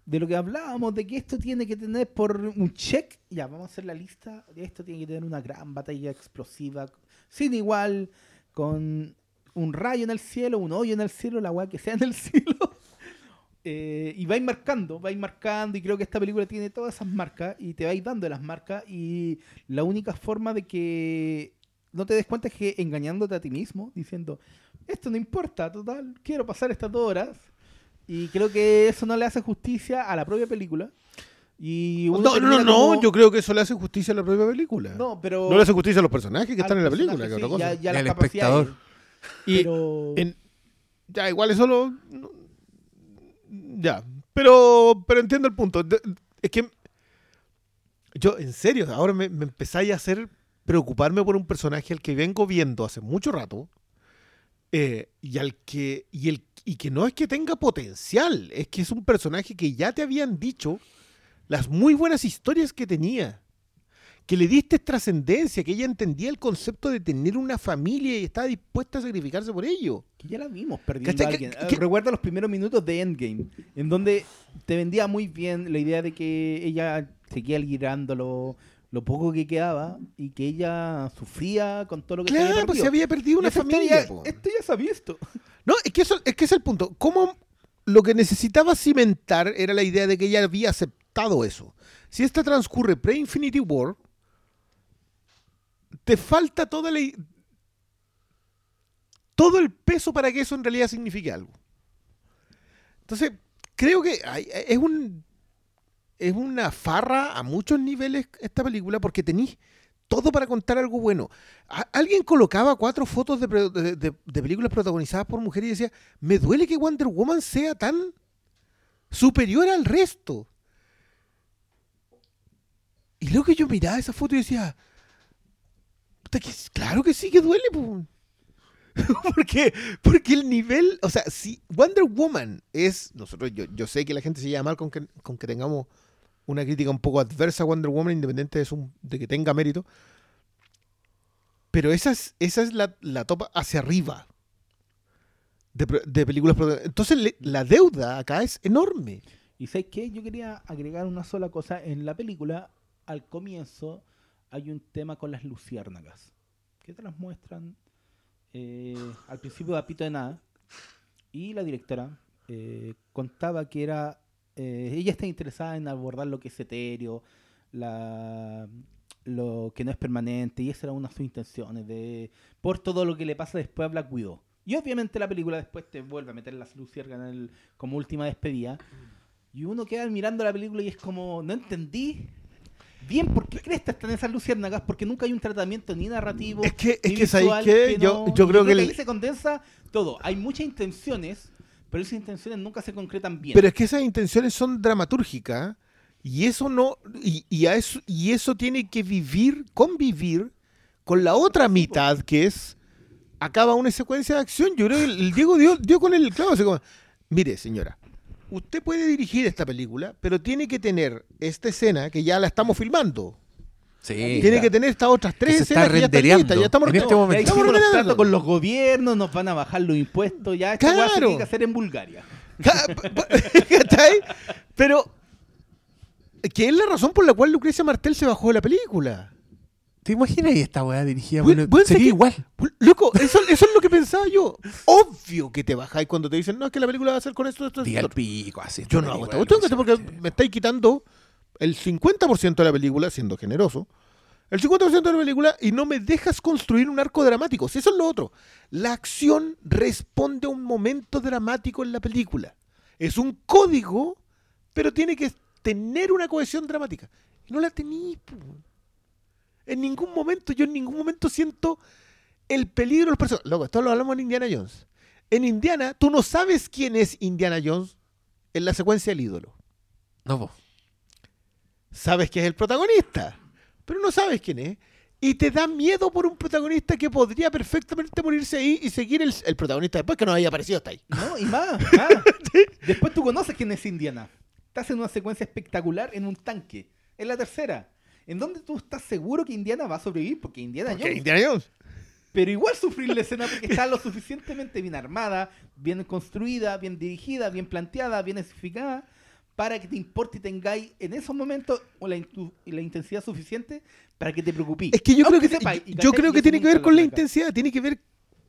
S2: de lo que hablábamos, de que esto tiene que tener por un check, ya, vamos a hacer la lista, de esto tiene que tener una gran batalla explosiva, sin igual, con un rayo en el cielo, un hoyo en el cielo, la weá que sea en el cielo. Eh, y vais marcando, vais marcando, y creo que esta película tiene todas esas marcas, y te vais dando las marcas, y la única forma de que no te des cuenta es que engañándote a ti mismo, diciendo, esto no importa, total, quiero pasar estas dos horas. Y creo que eso no le hace justicia a la propia película. Y
S3: No, no, no,
S2: como-
S3: yo creo que eso le hace justicia a la propia película.
S2: No, pero...
S3: No le hace justicia a los personajes que
S2: al
S3: están en la película, que
S2: sí,
S3: otra cosa.
S2: ya- ya
S1: Y
S2: las
S1: al
S2: capacidades.
S1: espectador.
S3: Y
S2: Pero...
S3: en- ya, igual eso lo. no- ya. Pero, pero entiendo el punto. Es que. Yo, en serio, ahora me, me empezáis a hacer preocuparme por un personaje al que vengo viendo hace mucho rato. eh, y al que. Y, el, y que no es que tenga potencial. Es que es un personaje que ya te habían dicho las muy buenas historias que tenía. Que le diste trascendencia, que ella entendía el concepto de tener una familia y estaba dispuesta a sacrificarse por ello.
S2: Que ya la vimos perdiendo a alguien.
S3: Que- que-
S2: Recuerda los primeros minutos de Endgame, en donde te vendía muy bien la idea de que ella seguía guiándolo lo poco que quedaba y que ella sufría con todo lo que se había
S3: Claro, pues se había perdido una familia.
S2: ya- esto ya se ha visto.
S3: No, es que, eso, es que es el punto. ¿Cómo lo que necesitaba cimentar era la idea de que ella había aceptado eso? Si esta transcurre pre-Infinity War, te falta toda la, todo el peso para que eso en realidad signifique algo. Entonces, creo que es un es una farra a muchos niveles esta película porque tenéis todo para contar algo bueno. Alguien colocaba cuatro fotos de- de- de películas protagonizadas por mujeres y decía, me duele que Wonder Woman sea tan superior al resto. Y luego que yo miraba esa foto y decía, "Puta que s- claro que sí que duele, po". porque, porque el nivel, o sea, si Wonder Woman es, nosotros, yo, yo sé que la gente se llama mal con que, con que tengamos una crítica un poco adversa a Wonder Woman, independiente de, su- de que tenga mérito, pero esa es, esa es la, la topa hacia arriba de, de películas. Entonces la deuda acá es enorme.
S2: ¿Y sabes qué? Yo quería agregar una sola cosa. En la película, al comienzo, hay un tema con las luciérnagas. Que te las muestran eh, al principio de Apito de Nada. Y la directora eh, contaba que era. eh, ella está interesada en abordar lo que es etéreo, lo que no es permanente. Y esa era una de sus intenciones. De, por todo lo que le pasa después a Black Widow. Y obviamente la película después te vuelve a meter las luciérnagas como última despedida. Y uno queda mirando la película y es como, no entendí bien por qué cresta están esas luciérnagas, porque nunca hay un tratamiento ni narrativo.
S3: Es que- es que, ¿sabéis
S2: visual,
S3: qué? Yo- yo creo que
S2: ahí se condensa todo. Hay muchas intenciones, pero esas intenciones nunca se concretan bien.
S3: Pero es que esas intenciones son dramatúrgicas y eso no y, y a eso y eso tiene que vivir, convivir con la otra mitad que es acaba una secuencia de acción. Yo creo que el Diego dio, dio con el clavo, así como, mire, señora, usted puede dirigir esta película, pero tiene que tener esta escena que ya la estamos filmando.
S1: Sí.
S3: tiene que tener estas otras tres escenas que ya están listas, ya estamos
S1: en este momento.
S3: estamos
S2: tratos con los gobiernos, nos van a bajar los impuestos, ya esta weá se
S3: Claro.
S2: tiene que hacer en Bulgaria.
S3: Pero que es la razón por la cual Lucrecia Martel se bajó de la película.
S1: ¿Te imaginas y esta weá dirigida?
S3: Bueno,
S1: sería
S3: que-
S1: igual.
S3: Loco, eso, eso es lo que pensaba yo. Obvio que te bajáis cuando te dicen, no, es que la película va a ser con esto, esto, esto.
S1: el pico, así.
S3: Yo no hago esta cuestión, porque me estáis quitando el 50% de la película, siendo generoso, el 50% de la película y no me dejas construir un arco dramático. Si eso es lo otro. La acción responde a un momento dramático en la película. Es un código, pero tiene que tener una cohesión dramática. Y no la tení, po. En ningún momento, yo en ningún momento siento el peligro de los personajes. Loco, esto lo hablamos en Indiana Jones. En Indiana, tú no sabes quién es Indiana Jones en la secuencia del ídolo.
S1: No, po.
S3: Sabes que es el protagonista, pero no sabes quién es. Y te da miedo por un protagonista que podría perfectamente morirse ahí y seguir el, el protagonista después que no haya aparecido hasta ahí.
S2: No, y más, más. Después tú conoces quién es Indiana. Estás en una secuencia espectacular en un tanque. Es la tercera. En donde tú estás seguro que Indiana va a sobrevivir, porque Indiana
S3: Porque
S2: Jones.
S3: Indiana Jones.
S2: Pero igual sufrir la escena porque está lo suficientemente bien armada, bien construida, bien dirigida, bien planteada, bien especificada, para que te importe y tengáis en esos momentos la, la intensidad suficiente para que te preocupes.
S7: Es que yo creo que, yo
S2: cachai,
S7: creo que tiene que ver con la intensidad, tiene que ver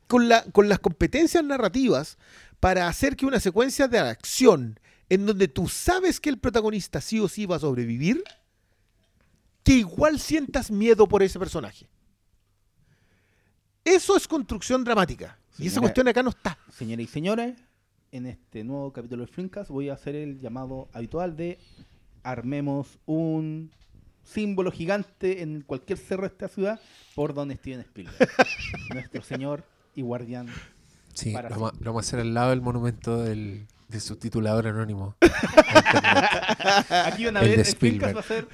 S7: con, la, con las competencias narrativas para hacer que una secuencia de acción en donde tú sabes que el protagonista sí o sí va a sobrevivir, que igual sientas miedo por ese personaje. Eso es construcción dramática. Y esa cuestión acá no está.
S2: Señoras y señores, en este nuevo capítulo de Flimcast voy a hacer el llamado habitual de armemos un símbolo gigante en cualquier cerro de esta ciudad por don Steven Spielberg, nuestro señor y guardián.
S1: Sí, lo vamos a hacer al lado del monumento del, de su titulador anónimo.
S2: Aquí van a ver, Flimcast
S1: Spielberg.
S2: va a ser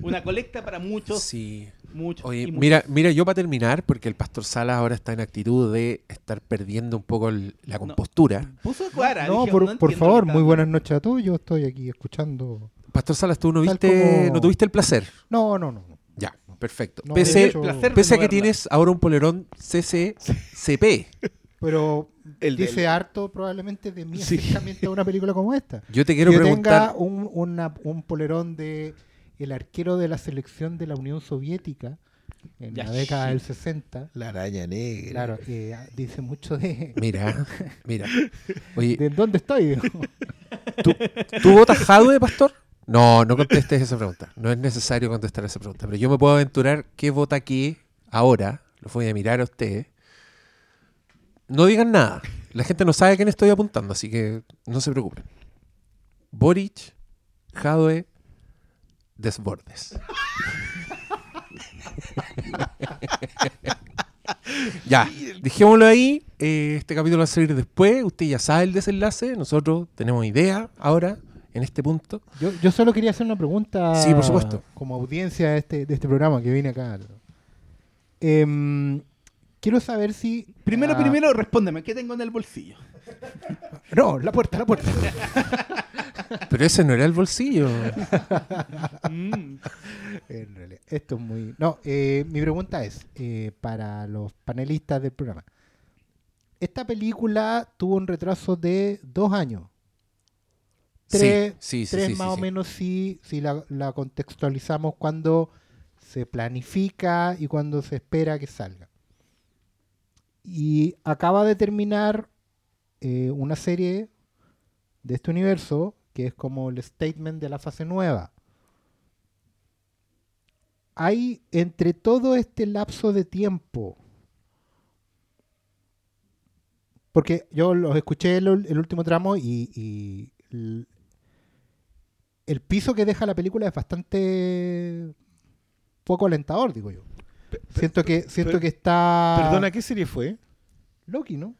S2: una colecta para muchos,
S1: Sí.
S2: muchos y
S1: Oye,
S2: muchos.
S1: mira, mira, yo para terminar, porque el pastor Salas ahora está en actitud de estar perdiendo un poco el- la compostura.
S2: Puso cara.
S8: No,
S2: dije,
S8: por,
S2: no
S8: por favor, muy buenas noches a todos. Yo estoy aquí escuchando.
S1: Pastor Salas, tú no viste,
S8: como-
S1: no tuviste el placer.
S8: No, no, no. no.
S1: Ya, perfecto.
S8: No,
S1: pese
S8: hecho-
S2: placer
S1: pese a que tienes ahora un polerón CCCP.
S8: Pero
S7: El
S8: dice
S7: del-
S8: harto probablemente de mi
S7: Sí.
S8: acercamiento a una película como esta.
S1: Yo te quiero
S8: que
S1: preguntar.
S8: tenga un, una- un polerón de el arquero de la selección de la Unión Soviética en
S2: Ya,
S8: la década del 60.
S7: La araña negra.
S8: Claro, eh, dice mucho de,
S1: Mira, mira. Oye,
S8: de dónde estoy.
S1: ¿tú votas Jadwe, pastor? No, no contestes esa pregunta. No es necesario contestar esa pregunta. Pero yo me puedo aventurar qué vota qué ahora. Lo voy a mirar a ustedes. No digan nada. La gente no sabe a quién estoy apuntando, así que no se preocupen. Boric, Jadwe, Desbordes. ya, dejémoslo ahí. Eh, este capítulo va a salir después. Usted ya sabe el desenlace. Nosotros tenemos idea ahora, en este punto.
S8: Yo, yo solo quería hacer una pregunta.
S1: Sí, por supuesto.
S8: Como audiencia de este, de este programa que viene acá. Em, quiero saber si.
S2: Primero,
S8: ah,
S2: primero, respóndeme, ¿qué tengo en el bolsillo?
S8: No, la puerta, la puerta.
S1: Pero ese no era el bolsillo.
S2: Mm.
S8: En realidad, esto es muy. No, eh, mi pregunta es: eh, para los panelistas del programa. Esta película tuvo un retraso de dos años. Tres,
S1: sí, sí, sí,
S8: tres
S1: sí,
S8: más
S1: sí,
S8: o menos si, si la, la contextualizamos cuando se planifica y cuando se espera que salga. Y acaba de terminar eh, una serie de este universo que es como el statement de la fase nueva. Hay entre todo este lapso de tiempo, porque yo los escuché el, último tramo y, y el, el piso que deja la película es bastante poco alentador, digo yo. Siento que siento que está
S7: Perdona, ¿qué serie fue?
S8: Loki, ¿no?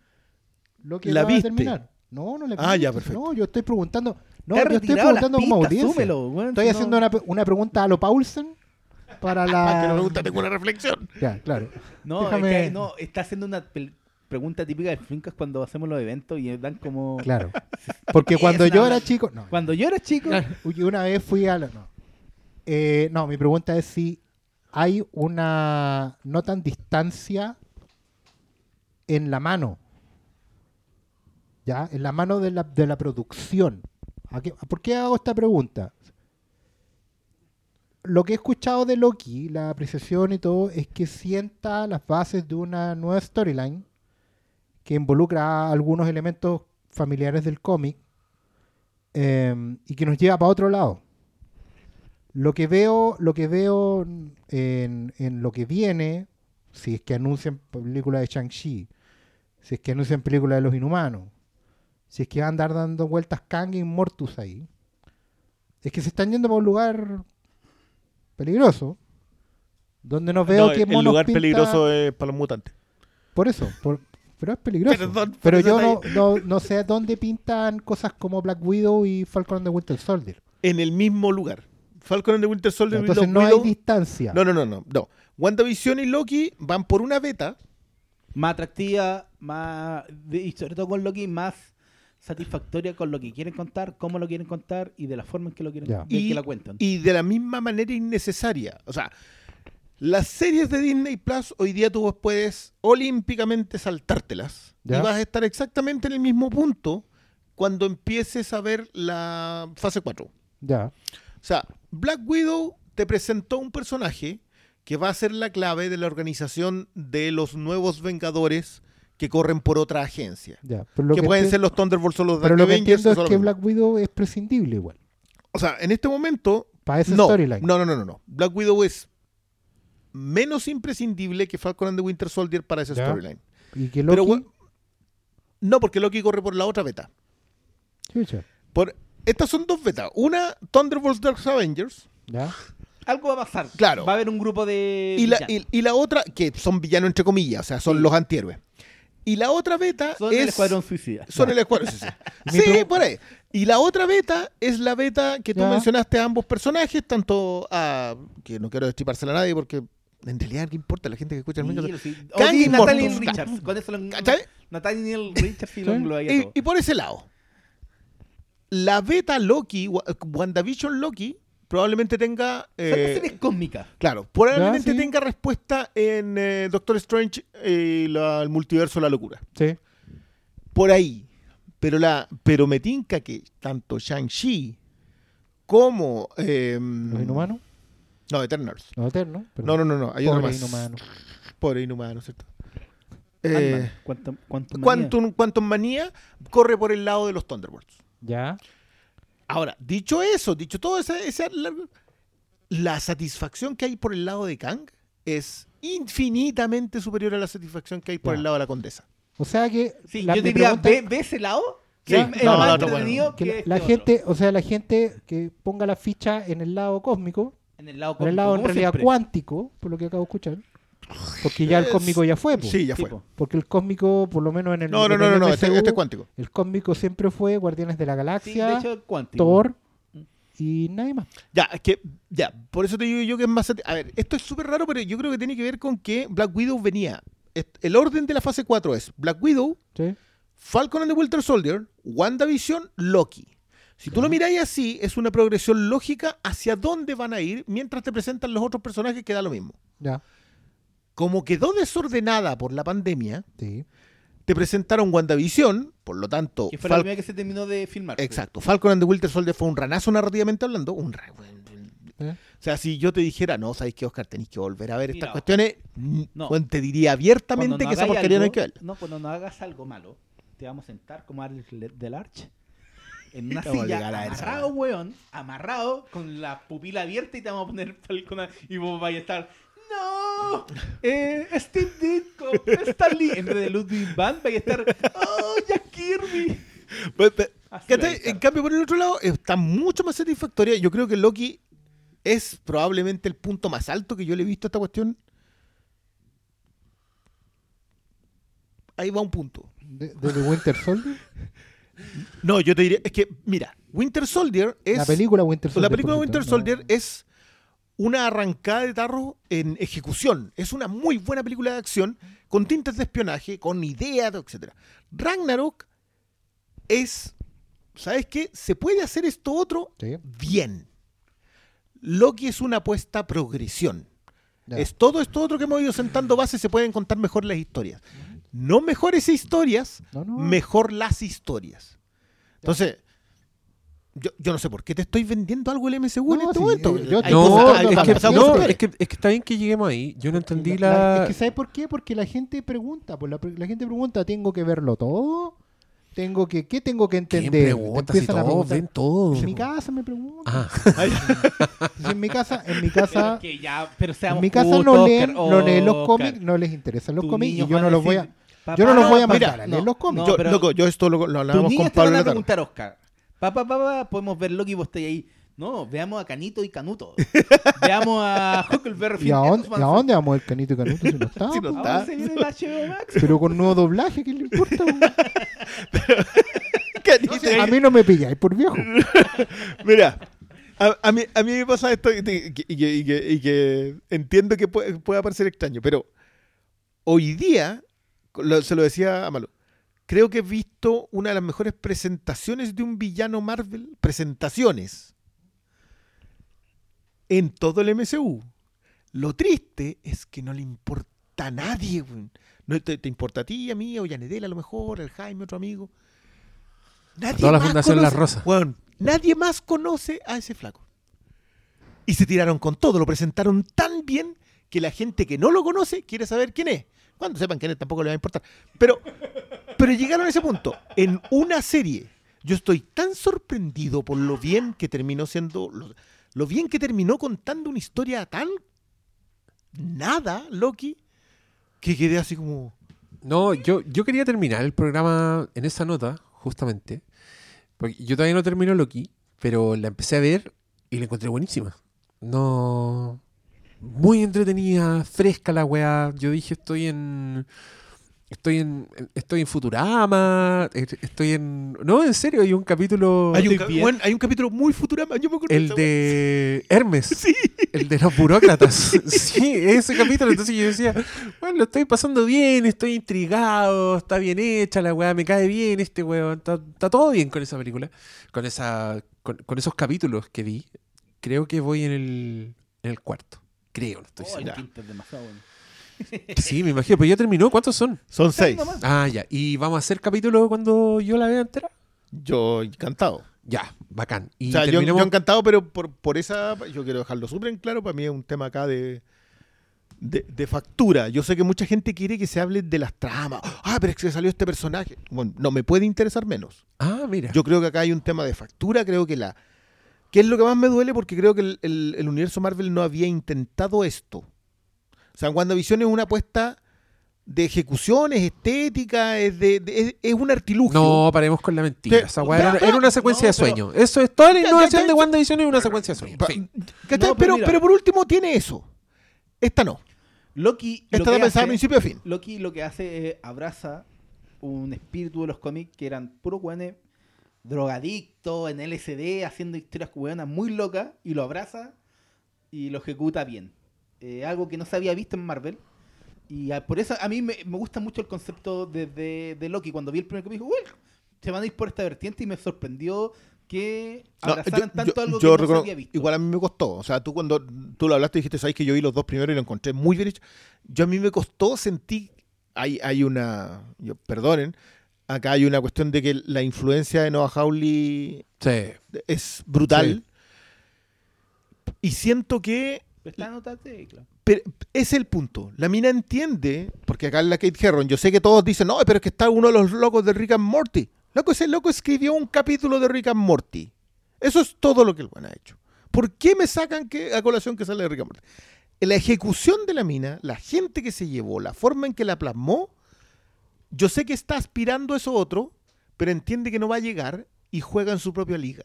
S8: Loki
S7: ¿La viste?
S8: terminar. No, no la
S7: Ah,
S8: vi.
S7: ya, perfecto.
S8: No, yo estoy preguntando. No, yo estoy preguntando como audiencia.
S2: súmelo, weón,
S8: Estoy
S2: si
S8: haciendo
S2: no-
S8: una, una pregunta a lo Paulsen para la.
S7: Ah, que no me gusta, tengo una reflexión.
S8: Ya, claro.
S2: No,
S8: Déjame-
S2: es que, no, está haciendo una pregunta típica de Flinkast cuando hacemos los eventos y dan como...
S8: Claro. Porque cuando yo era chico. No.
S2: Cuando yo era chico,
S8: Una vez fui a la. No. Eh, no, mi pregunta es si hay una no tan distancia en la mano. ¿Ya? En la mano de la, de la producción. ¿A qué- ¿Por qué hago esta pregunta? Lo que he escuchado de Loki, la apreciación y todo, es que sienta las bases de una nueva storyline que involucra algunos elementos familiares del cómic eh, y que nos lleva para otro lado. Lo que veo, lo que veo en, en lo que viene, si es que anuncian película de Shang-Chi, si es que anuncian película de los inhumanos, si es que van a andar dando vueltas Kang y Mortus ahí, es que se están yendo para un lugar peligroso, donde no veo
S7: No,
S8: que
S7: el
S8: monos
S7: lugar
S8: pinta-
S7: peligroso es para los mutantes.
S8: por eso, por- pero es peligroso.
S7: Perdón
S8: pero yo no, no, no sé dónde pintan cosas como Black Widow y Falcon and the Winter Soldier.
S7: En el mismo lugar. Falcon and the Winter Soldier y
S8: Entonces no hay distancia.
S7: No, no, no, no, no. WandaVision y Loki van por una beta.
S2: más atractiva, más y sobre todo con Loki, más satisfactoria con lo que quieren contar, cómo lo quieren contar y de la forma en que lo quieren en
S7: y,
S2: que la cuentan.
S7: y de la misma manera innecesaria. O sea, las series de Disney Plus hoy día tú puedes olímpicamente saltártelas y vas a estar exactamente en el mismo punto
S3: cuando empieces a ver la fase 4.
S8: Ya.
S3: O sea, Black Widow te presentó un personaje que va a ser la clave de la organización de los nuevos Vengadores que corren por otra agencia.
S8: Ya. Pero lo
S3: que,
S8: que
S3: pueden ser los Thunderbolts o los
S8: Pero
S3: Dark
S8: lo que
S3: Avengers.
S8: entiendo
S3: eso
S8: es que
S3: lo.
S8: Black Widow es prescindible igual.
S3: O sea, en este momento.
S8: Para ese
S3: no,
S8: storyline.
S3: no, no, no, no. Black Widow es menos imprescindible que Falcon and the Winter Soldier para ese
S8: Ya.
S3: storyline.
S8: Y que
S3: Pero,
S8: Loki.
S3: we- no, porque Loki corre por la otra beta.
S8: Chucha.
S3: Por, estas son dos betas. Una, Thunderbolts Dark Avengers.
S8: Ya.
S2: Algo va a pasar.
S3: Claro.
S2: Va a haber un grupo de.
S3: Y la,
S2: villanos.
S3: y, y la otra, que son villanos entre comillas, o sea, son
S2: Sí.
S3: los antihéroes. Y la otra beta
S2: Son
S3: es.
S2: el escuadrón suicida.
S3: Son el escuadrón. sí, sí. Sí, por ahí. Y la otra beta es la beta que tú
S8: Ya.
S3: mencionaste a ambos personajes, tanto a. que no quiero destripársela a nadie porque en realidad qué importa la gente que escucha el
S2: Sí,
S3: manga.
S2: sí. Nathaniel
S3: Mortus.
S2: Richards. Con eso lo
S3: ¿Cachai?
S2: Nathaniel Richards y lo
S8: Sí.
S3: Y, y por ese lado, la beta Loki, Wa- WandaVision Loki, probablemente tenga. Eh,
S2: series cósmicas.
S3: claro, probablemente
S8: sí.
S3: tenga respuesta en eh, Doctor Strange y la- el multiverso de la locura.
S8: Sí.
S3: por ahí. Pero, la, pero me tinca que tanto Shang-Chi como. eh,
S8: Los inhumanos.
S3: No, Eternals.
S8: Los eternos. pero-
S3: No, no, no, no. Hay otro
S8: Pobre
S3: más.
S8: inhumano.
S3: Pobre inhumano, ¿cierto? Eh,
S2: Quantum, Quantum Manía.
S3: Quantum, Quantum Manía corre por el lado de los Thunderbolts.
S8: Ya.
S3: Ahora, dicho eso, dicho todo esa, esa- la, la satisfacción que hay por el lado de Kang es infinitamente superior a la satisfacción que hay por
S8: Ya.
S3: el lado de la condesa.
S8: O sea que.
S2: Sí,
S8: la-
S2: yo diría,
S8: pregunta-
S2: ve, ve ese lado.
S3: Sí,
S2: es
S3: no,
S2: más
S3: no, no,
S2: entretenido
S3: bueno.
S8: que la,
S2: este
S8: la gente, o sea, la gente que ponga la ficha en el lado cósmico,
S2: En el lado
S8: en el lado en realidad
S2: siempre.
S8: cuántico, por lo que acabo de escuchar. Porque ya el cósmico ya fue, po.
S3: Sí, ya fue.
S2: po.
S8: Porque el cósmico, por lo menos en el.
S3: No, no, no, no, no, este,
S8: MCU,
S3: este es cuántico.
S8: El cósmico siempre fue Guardianes de la
S2: Sí, de
S8: Galaxia,
S2: hecho, es cuántico.
S8: Thor y nadie más.
S3: Ya, es que, ya, por eso te digo yo que es más... A ver, esto es súper raro, pero yo creo que tiene que ver con que Black Widow venía... El orden de la fase 4 es Black Widow,
S8: ¿sí?
S3: Falcon and the Winter Soldier, WandaVision, Loki. Si tú lo miráis así, es una progresión lógica hacia dónde van a ir mientras te presentan los otros personajes que da lo mismo.
S8: Ya.
S3: Como quedó desordenada por la pandemia,
S8: Sí.
S3: te presentaron WandaVision, por lo tanto...
S2: Que fue la primera que se terminó de filmar.
S3: Exacto. Falcon and the Winter Soldier fue un ranazo narrativamente hablando. Un ra-
S8: ¿Eh?
S3: O sea, si yo te dijera, no, ¿sabéis qué, Oscar? Tenéis que volver a ver estas
S2: Mira,
S3: cuestiones. mm,
S2: no.
S3: te diría abiertamente
S2: no
S3: que esa porquería no hay que verla.
S2: No, cuando no hagas algo malo, te vamos a sentar como Alex Le- del Arch en una silla, amarrado, weón, amarrado, con la pupila abierta y te vamos a poner Falcon y vos vais a estar. ¡No! Eh, Steve Ditko, Stan Lee. En vez de Ludwig Van, vais a estar. ¡Oh, Jack Kirby!
S3: Pues, pues,
S2: va estar.
S3: En cambio, por el otro lado, está mucho más satisfactoria. Yo creo que Loki es probablemente el punto más alto que yo le he visto a esta cuestión. Ahí va un punto.
S8: De, de The Winter Soldier.
S3: No, yo te diría, es que, mira, Winter Soldier es.
S8: la película Winter Soldier.
S3: La película Winter
S8: no-
S3: Soldier es una arrancada de tarro en ejecución. Es una muy buena película de acción con tintes de espionaje, con ideas, etc. Ragnarok es, ¿sabes qué? Se puede hacer esto otro
S8: Sí.
S3: bien. Loki es una apuesta a progresión.
S8: Ya.
S3: Es todo esto otro que hemos ido sentando bases, se pueden contar mejor las historias. No mejores historias,
S8: No, no.
S3: mejor las historias. Entonces, yo, yo no sé por qué te estoy vendiendo algo el MCU en
S8: No,
S3: este
S8: sí,
S3: momento.
S8: eh, yo te
S1: No,
S3: cosas-
S1: es que, no, es que, es que está bien que lleguemos ahí. Yo no entendí la...
S8: Es que ¿sabes por qué? Porque la gente pregunta, pues la, la gente pregunta, ¿tengo que verlo todo? ¿Tengo que, ¿Qué tengo que
S1: ¿Quién
S8: entender?
S1: pregunta si
S8: Empiezan a
S1: todos ven todo?
S8: En mi casa me preguntan.
S1: Ah,
S8: Si en mi casa, en mi
S2: Pero,
S8: casa,
S2: es que ya, pero seamos
S8: en mi casa no leen, no leen los
S2: Oscar.
S8: cómics, no les interesan los cómics y yo no los voy a,
S2: "Papá,
S8: yo no los voy a
S3: mira,
S8: mandar a leer los cómics.
S2: no,
S3: yo,
S2: pero-
S3: loco, yo esto lo, lo hablábamos con
S2: te
S3: Pablo
S2: van a preguntar, Oscar. Papá, papá, podemos ver Loki y vos estáis ahí. No, veamos a Canito y Canuto. veamos a Huckleberry
S8: ¿Y
S2: Finn.
S8: a dónde, ¿y a dónde vamos el canito y canuto si no está?
S3: Si no
S8: po?
S3: está.
S2: Ahora se viene el HBO Max.
S8: Pero con nuevo doblaje, ¿qué le importa? po?
S3: Canito.
S8: a mí no me pilláis por viejo.
S3: Mira, a, a mí, a mí me pasa esto y, que- y que, y que- y que entiendo que puede, pueda parecer extraño, pero hoy día, lo- se lo decía a Malo, creo que he visto una de las mejores presentaciones de un villano Marvel, presentaciones, en todo el MCU. Lo triste es que no le importa a nadie. No te, te importa a ti, a mí, o Yanedel a lo mejor, el Jaime, otro amigo. Nadie
S1: Toda la
S3: más
S1: Fundación
S3: conoce-
S1: Las Rosas.
S3: Weón, nadie más conoce a ese flaco. Y se tiraron con todo, lo presentaron tan bien que la gente que no lo conoce quiere saber quién es. Cuando sepan quién es tampoco le va a importar. Pero, pero llegaron a ese punto. En una serie, yo estoy tan sorprendido por lo bien que terminó siendo, lo, bien que terminó contando una historia tan nada, Loki, que quedé así como...
S1: No, yo, yo quería terminar el programa en esa nota, justamente. Porque yo todavía no termino Loki, pero la empecé a ver y la encontré buenísima. No. Muy entretenida, fresca la weá. Yo dije, estoy en. Estoy en. Estoy en Futurama. eh, Estoy en. No, en serio, hay un capítulo.
S3: Hay un, ca- hay un capítulo muy futurama, yo me acuerdo
S1: El de Hermes. El de los burócratas. sí, ese capítulo. Entonces yo decía, bueno, lo estoy pasando bien, estoy intrigado, está bien hecha la weá, me cae bien este weón. Está, está todo bien con esa película. Con esa con, con esos capítulos que vi. Creo que voy en el, en el cuarto. Creo, no estoy
S2: Oh,
S1: seguro.
S2: es demasiado bueno.
S1: Sí, me imagino, pero ya terminó. ¿Cuántos son?
S3: Son seis.
S1: Ah, ya. ¿Y vamos a hacer capítulo cuando yo la vea entera?
S3: Yo encantado.
S1: Ya, bacán. Y
S3: o sea, yo encantado, pero por, por esa, yo quiero dejarlo súper en claro, para mí es un tema acá de, de, de factura. Yo sé que mucha gente quiere que se hable de las tramas. Ah, pero es que salió este personaje. Bueno, no me puede interesar menos.
S1: Ah, mira.
S3: Yo creo que acá hay un tema de factura, creo que la... ¿Qué es lo que más me duele? Porque creo que el, el- el universo Marvel no había intentado esto. O sea, WandaVision es una apuesta de ejecución, es estética, es, de, de- es, es un artilugio.
S1: No, paremos con la mentira.
S3: Te-
S1: weá
S3: Ya,
S1: era, una secuencia
S2: no,
S1: de
S2: pero-
S1: sueño. Eso es toda la
S3: Ya, ya,
S1: innovación
S3: ya,
S1: de. WandaVision es una secuencia de sueño.
S2: Pero
S3: pero,
S2: mira.
S3: pero por último tiene eso. Esta no.
S2: Loki. lo
S3: Esta
S2: que
S3: está pensada
S2: hace-
S3: principio a fin.
S2: Loki lo que hace es abraza un espíritu de los cómics que eran puros weones drogadictos en LSD, haciendo historias weonas muy locas, y lo abraza y lo ejecuta bien. Eh, algo que no se había visto en Marvel. Y a- por eso a mí me, me gusta mucho el concepto de, de- de Loki. Cuando vi el primer cómic, dije, "Uy, se van a ir por esta vertiente y me sorprendió que
S3: No,
S2: abrazaran
S3: yo-
S2: tanto
S3: yo-
S2: algo
S3: yo
S2: que no se había visto.
S3: Igual a mí me costó. O sea, tú cuando tú lo hablaste dijiste, sabes que yo vi los dos primeros y lo encontré muy bien hecho. Yo a mí me costó, sentí, hay, hay una, yo- perdonen, acá hay una cuestión de que la influencia de Noah Hawley
S1: Sí.
S3: es brutal.
S1: Sí.
S3: Y siento que
S2: Está en otra tecla.
S3: pero es el punto. La mina entiende, porque acá en la Kate Herron, yo sé que todos dicen, no, pero es que está uno de los locos de Rick and Morty. Loco, ese loco escribió un capítulo de Rick and Morty. Eso es todo lo que el buen ha hecho. ¿Por qué me sacan que, a colación que sale de Rick and Morty? La ejecución de la mina, la gente que se llevó, la forma en que la plasmó, yo sé que está aspirando a eso otro, pero entiende que no va a llegar y juega en su propia liga.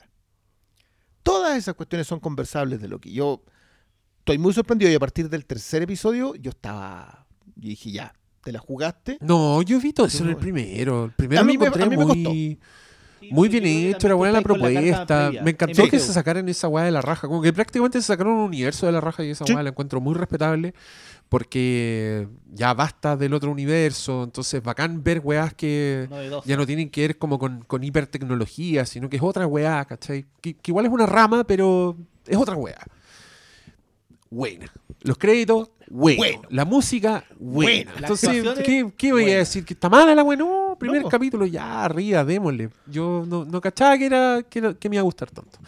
S3: Todas esas cuestiones son conversables de Loki. Yo estoy muy sorprendido y a partir del tercer episodio yo estaba, yo dije ya, te la jugaste.
S1: No, yo vi todo eso en el primero. El primero
S3: A
S1: lo
S3: me-
S1: encontré
S3: a mí me
S1: muy, muy bien hecho, era buena la propuesta. Me encantó
S2: Sí.
S1: que se sacaran esa weá de la raja. Como que prácticamente se sacaron un universo de la raja y esa
S3: Sí.
S1: weá la encuentro muy respetable. Porque ya basta del otro universo. Entonces, bacán ver weás que ya no tienen que ver como con, con hipertecnología, sino que es otra weá, ¿cachai? Que, que igual es una rama, pero es otra weá. Buena. Los créditos, bueno.
S3: Bueno.
S1: La música, buena. Entonces, ¿qué, qué voy a decir? ¿Que está mala la weá? No, primer
S3: No.
S1: capítulo, ya, arriba, démosle. Yo no, no cachaba que, era, que, que me iba a gustar tanto.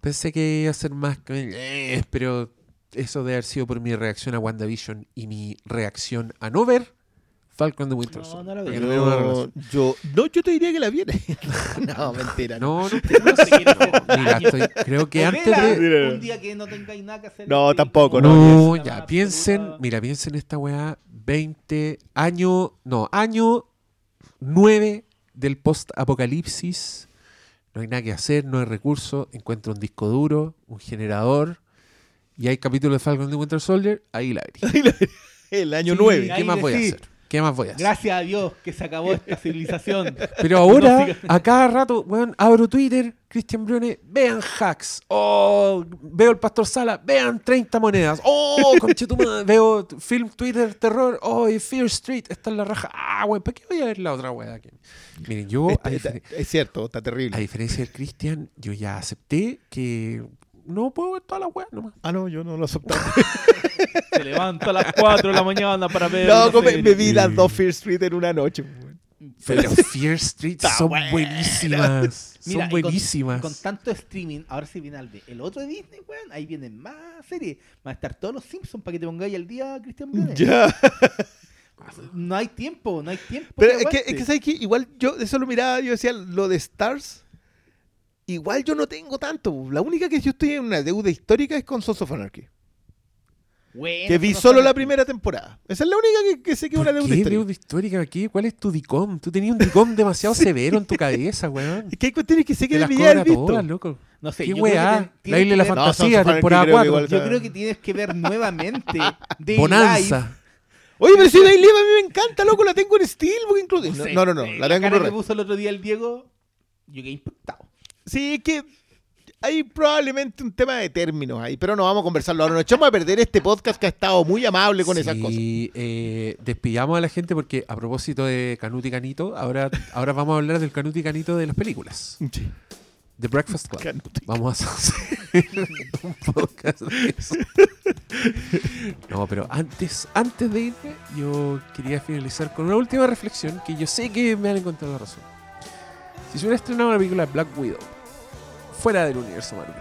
S1: Pensé que iba a ser más... que- eh, pero eso de haber sido por mi reacción a WandaVision y mi reacción a no ver Falcon de Winter
S2: No,
S1: Soldier.
S2: no la vi.
S1: no
S3: Yo, no, yo te diría que la viene. no, mentira.
S1: No, no,
S2: No hacer
S1: Mira, estoy- creo que antes de...
S2: Un día que no tengáis nada que hacer.
S3: No, tampoco,
S1: No,
S2: la
S1: ya, piensen,
S2: absoluta.
S1: mira, piensen esta weá, 20, año, no, año 9 del post-apocalipsis, no hay nada que hacer, no hay recursos, encuentro un disco duro, un generador, y hay capítulos de Falcon de Winter Soldier, ahí la vería.
S3: El año
S2: Sí,
S3: 9.
S2: Ahí
S1: ¿Qué más voy a hacer? ¿Qué más voy a hacer?
S2: Gracias a Dios que se acabó esta civilización.
S1: Pero ahora,
S2: No
S1: a cada rato, weón, abro Twitter, Cristian Brune, vean hacks. Oh, veo el Pastor Sala, vean 30 monedas. Oh, conchetumada, veo film Twitter terror. Oh, y Fear Street, esta es la raja. Ah, weón, ¿para qué voy a ver la otra weá? aquí? Miren, yo, a,
S3: Está- está- es cierto, está
S1: a
S3: terrible.
S1: diferencia del Cristian, yo ya acepté que no puedo ver toda la weá nomás.
S3: Ah, no, yo no lo acepté.
S2: Se levanta a las 4 de la mañana para ver.
S3: No,
S2: una
S3: me,
S2: serie.
S3: me vi las dos Fear Street en una noche. weón.
S1: Pero Fear Street son
S3: buena.
S1: buenísimas.
S2: Mira,
S1: son
S2: con-
S1: buenísimas.
S2: Con, tanto streaming, ahora sí viene al de el otro de Disney, weón. Ahí vienen más series. Van a estar todos los Simpsons para que te pongáis al día, Cristian Briones.
S3: Ya.
S2: No hay tiempo, no hay tiempo.
S3: Pero
S2: que
S3: es que, es que, ¿sabes qué? Igual yo eso lo miraba, yo decía, lo de Stars, igual yo no tengo tanto. La única que yo estoy en una deuda histórica es con Sons of Anarchy.
S2: Bueno,
S3: Que vi
S2: no
S3: solo la primera temporada. Esa es la única que, que sé que es una
S1: ¿Por
S3: deuda
S1: qué
S3: histórica.
S1: deuda histórica? ¿Qué? ¿Cuál es tu DICOM? Tú tenías un DICOM demasiado severo en tu cabeza, weón.
S3: Es que hay cuestiones que sé que debería haber visto.
S1: todas, loco.
S2: No sé,
S1: ¿Qué
S2: yo creo que
S1: weá? La isla de la
S2: ver-
S3: No,
S1: fantasía, temporada
S3: creo que
S1: 4.
S3: igual-
S2: Yo creo que tienes que ver nuevamente de
S1: Bonanza.
S3: Oye, pero si Day Live a mí me encanta, loco, la tengo en Steelbook incluso.
S2: sé,
S3: No, no, no,
S2: eh,
S3: la tengo en Blu-ray.
S2: puso el otro día el Diego, yo quedé impactado.
S3: Sí, es que hay probablemente un tema de términos ahí, pero no vamos a conversarlo ahora. Nos echamos a perder este podcast que ha estado muy amable con esas cosas.
S1: Sí, eh, despillamos a la gente porque a propósito de Canut y Canito, ahora, ahora vamos a hablar del Canut y Canito de las películas.
S3: Sí.
S1: The Breakfast Club.
S3: Canut y-
S1: Vamos a hacer un podcast de eso. No, pero antes, antes de irme, yo quería finalizar con una última reflexión que yo sé que me han encontrado la razón. Si se hubiera estrenado una película de Black Widow fuera del universo Marvel,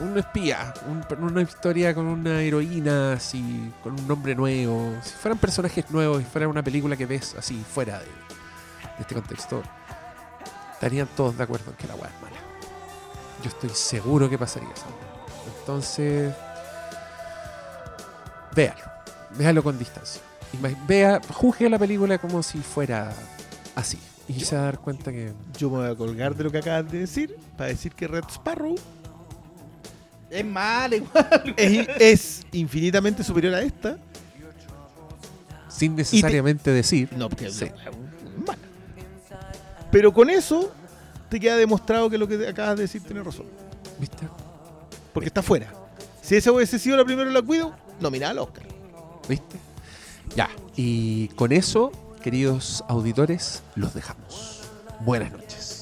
S1: un espía, un- una historia con una heroína así, con un nombre nuevo, si fueran personajes nuevos, si fuera una película que ves así fuera de, este contexto, estarían todos de acuerdo en que la weá es mala. Yo estoy seguro que pasaría eso. Entonces, véalo, véalo con distancia. Vea, juzgue la película como si fuera así. Y se va a dar cuenta que
S3: Yo me voy a colgar de lo que acabas de decir para decir que Red Sparrow
S2: Es mal, igual.
S3: es, es infinitamente superior a esta.
S1: sin necesariamente decir.
S3: No, porque
S1: Sí.
S3: no. Pero con eso te queda demostrado que lo que acabas de decir tiene razón.
S1: ¿Viste?
S3: Porque está fuera. Si esa hubiese sido la primera la cuido, nominada al Oscar.
S1: ¿Viste? Ya. Y con eso, queridos auditores, los dejamos. Buenas noches.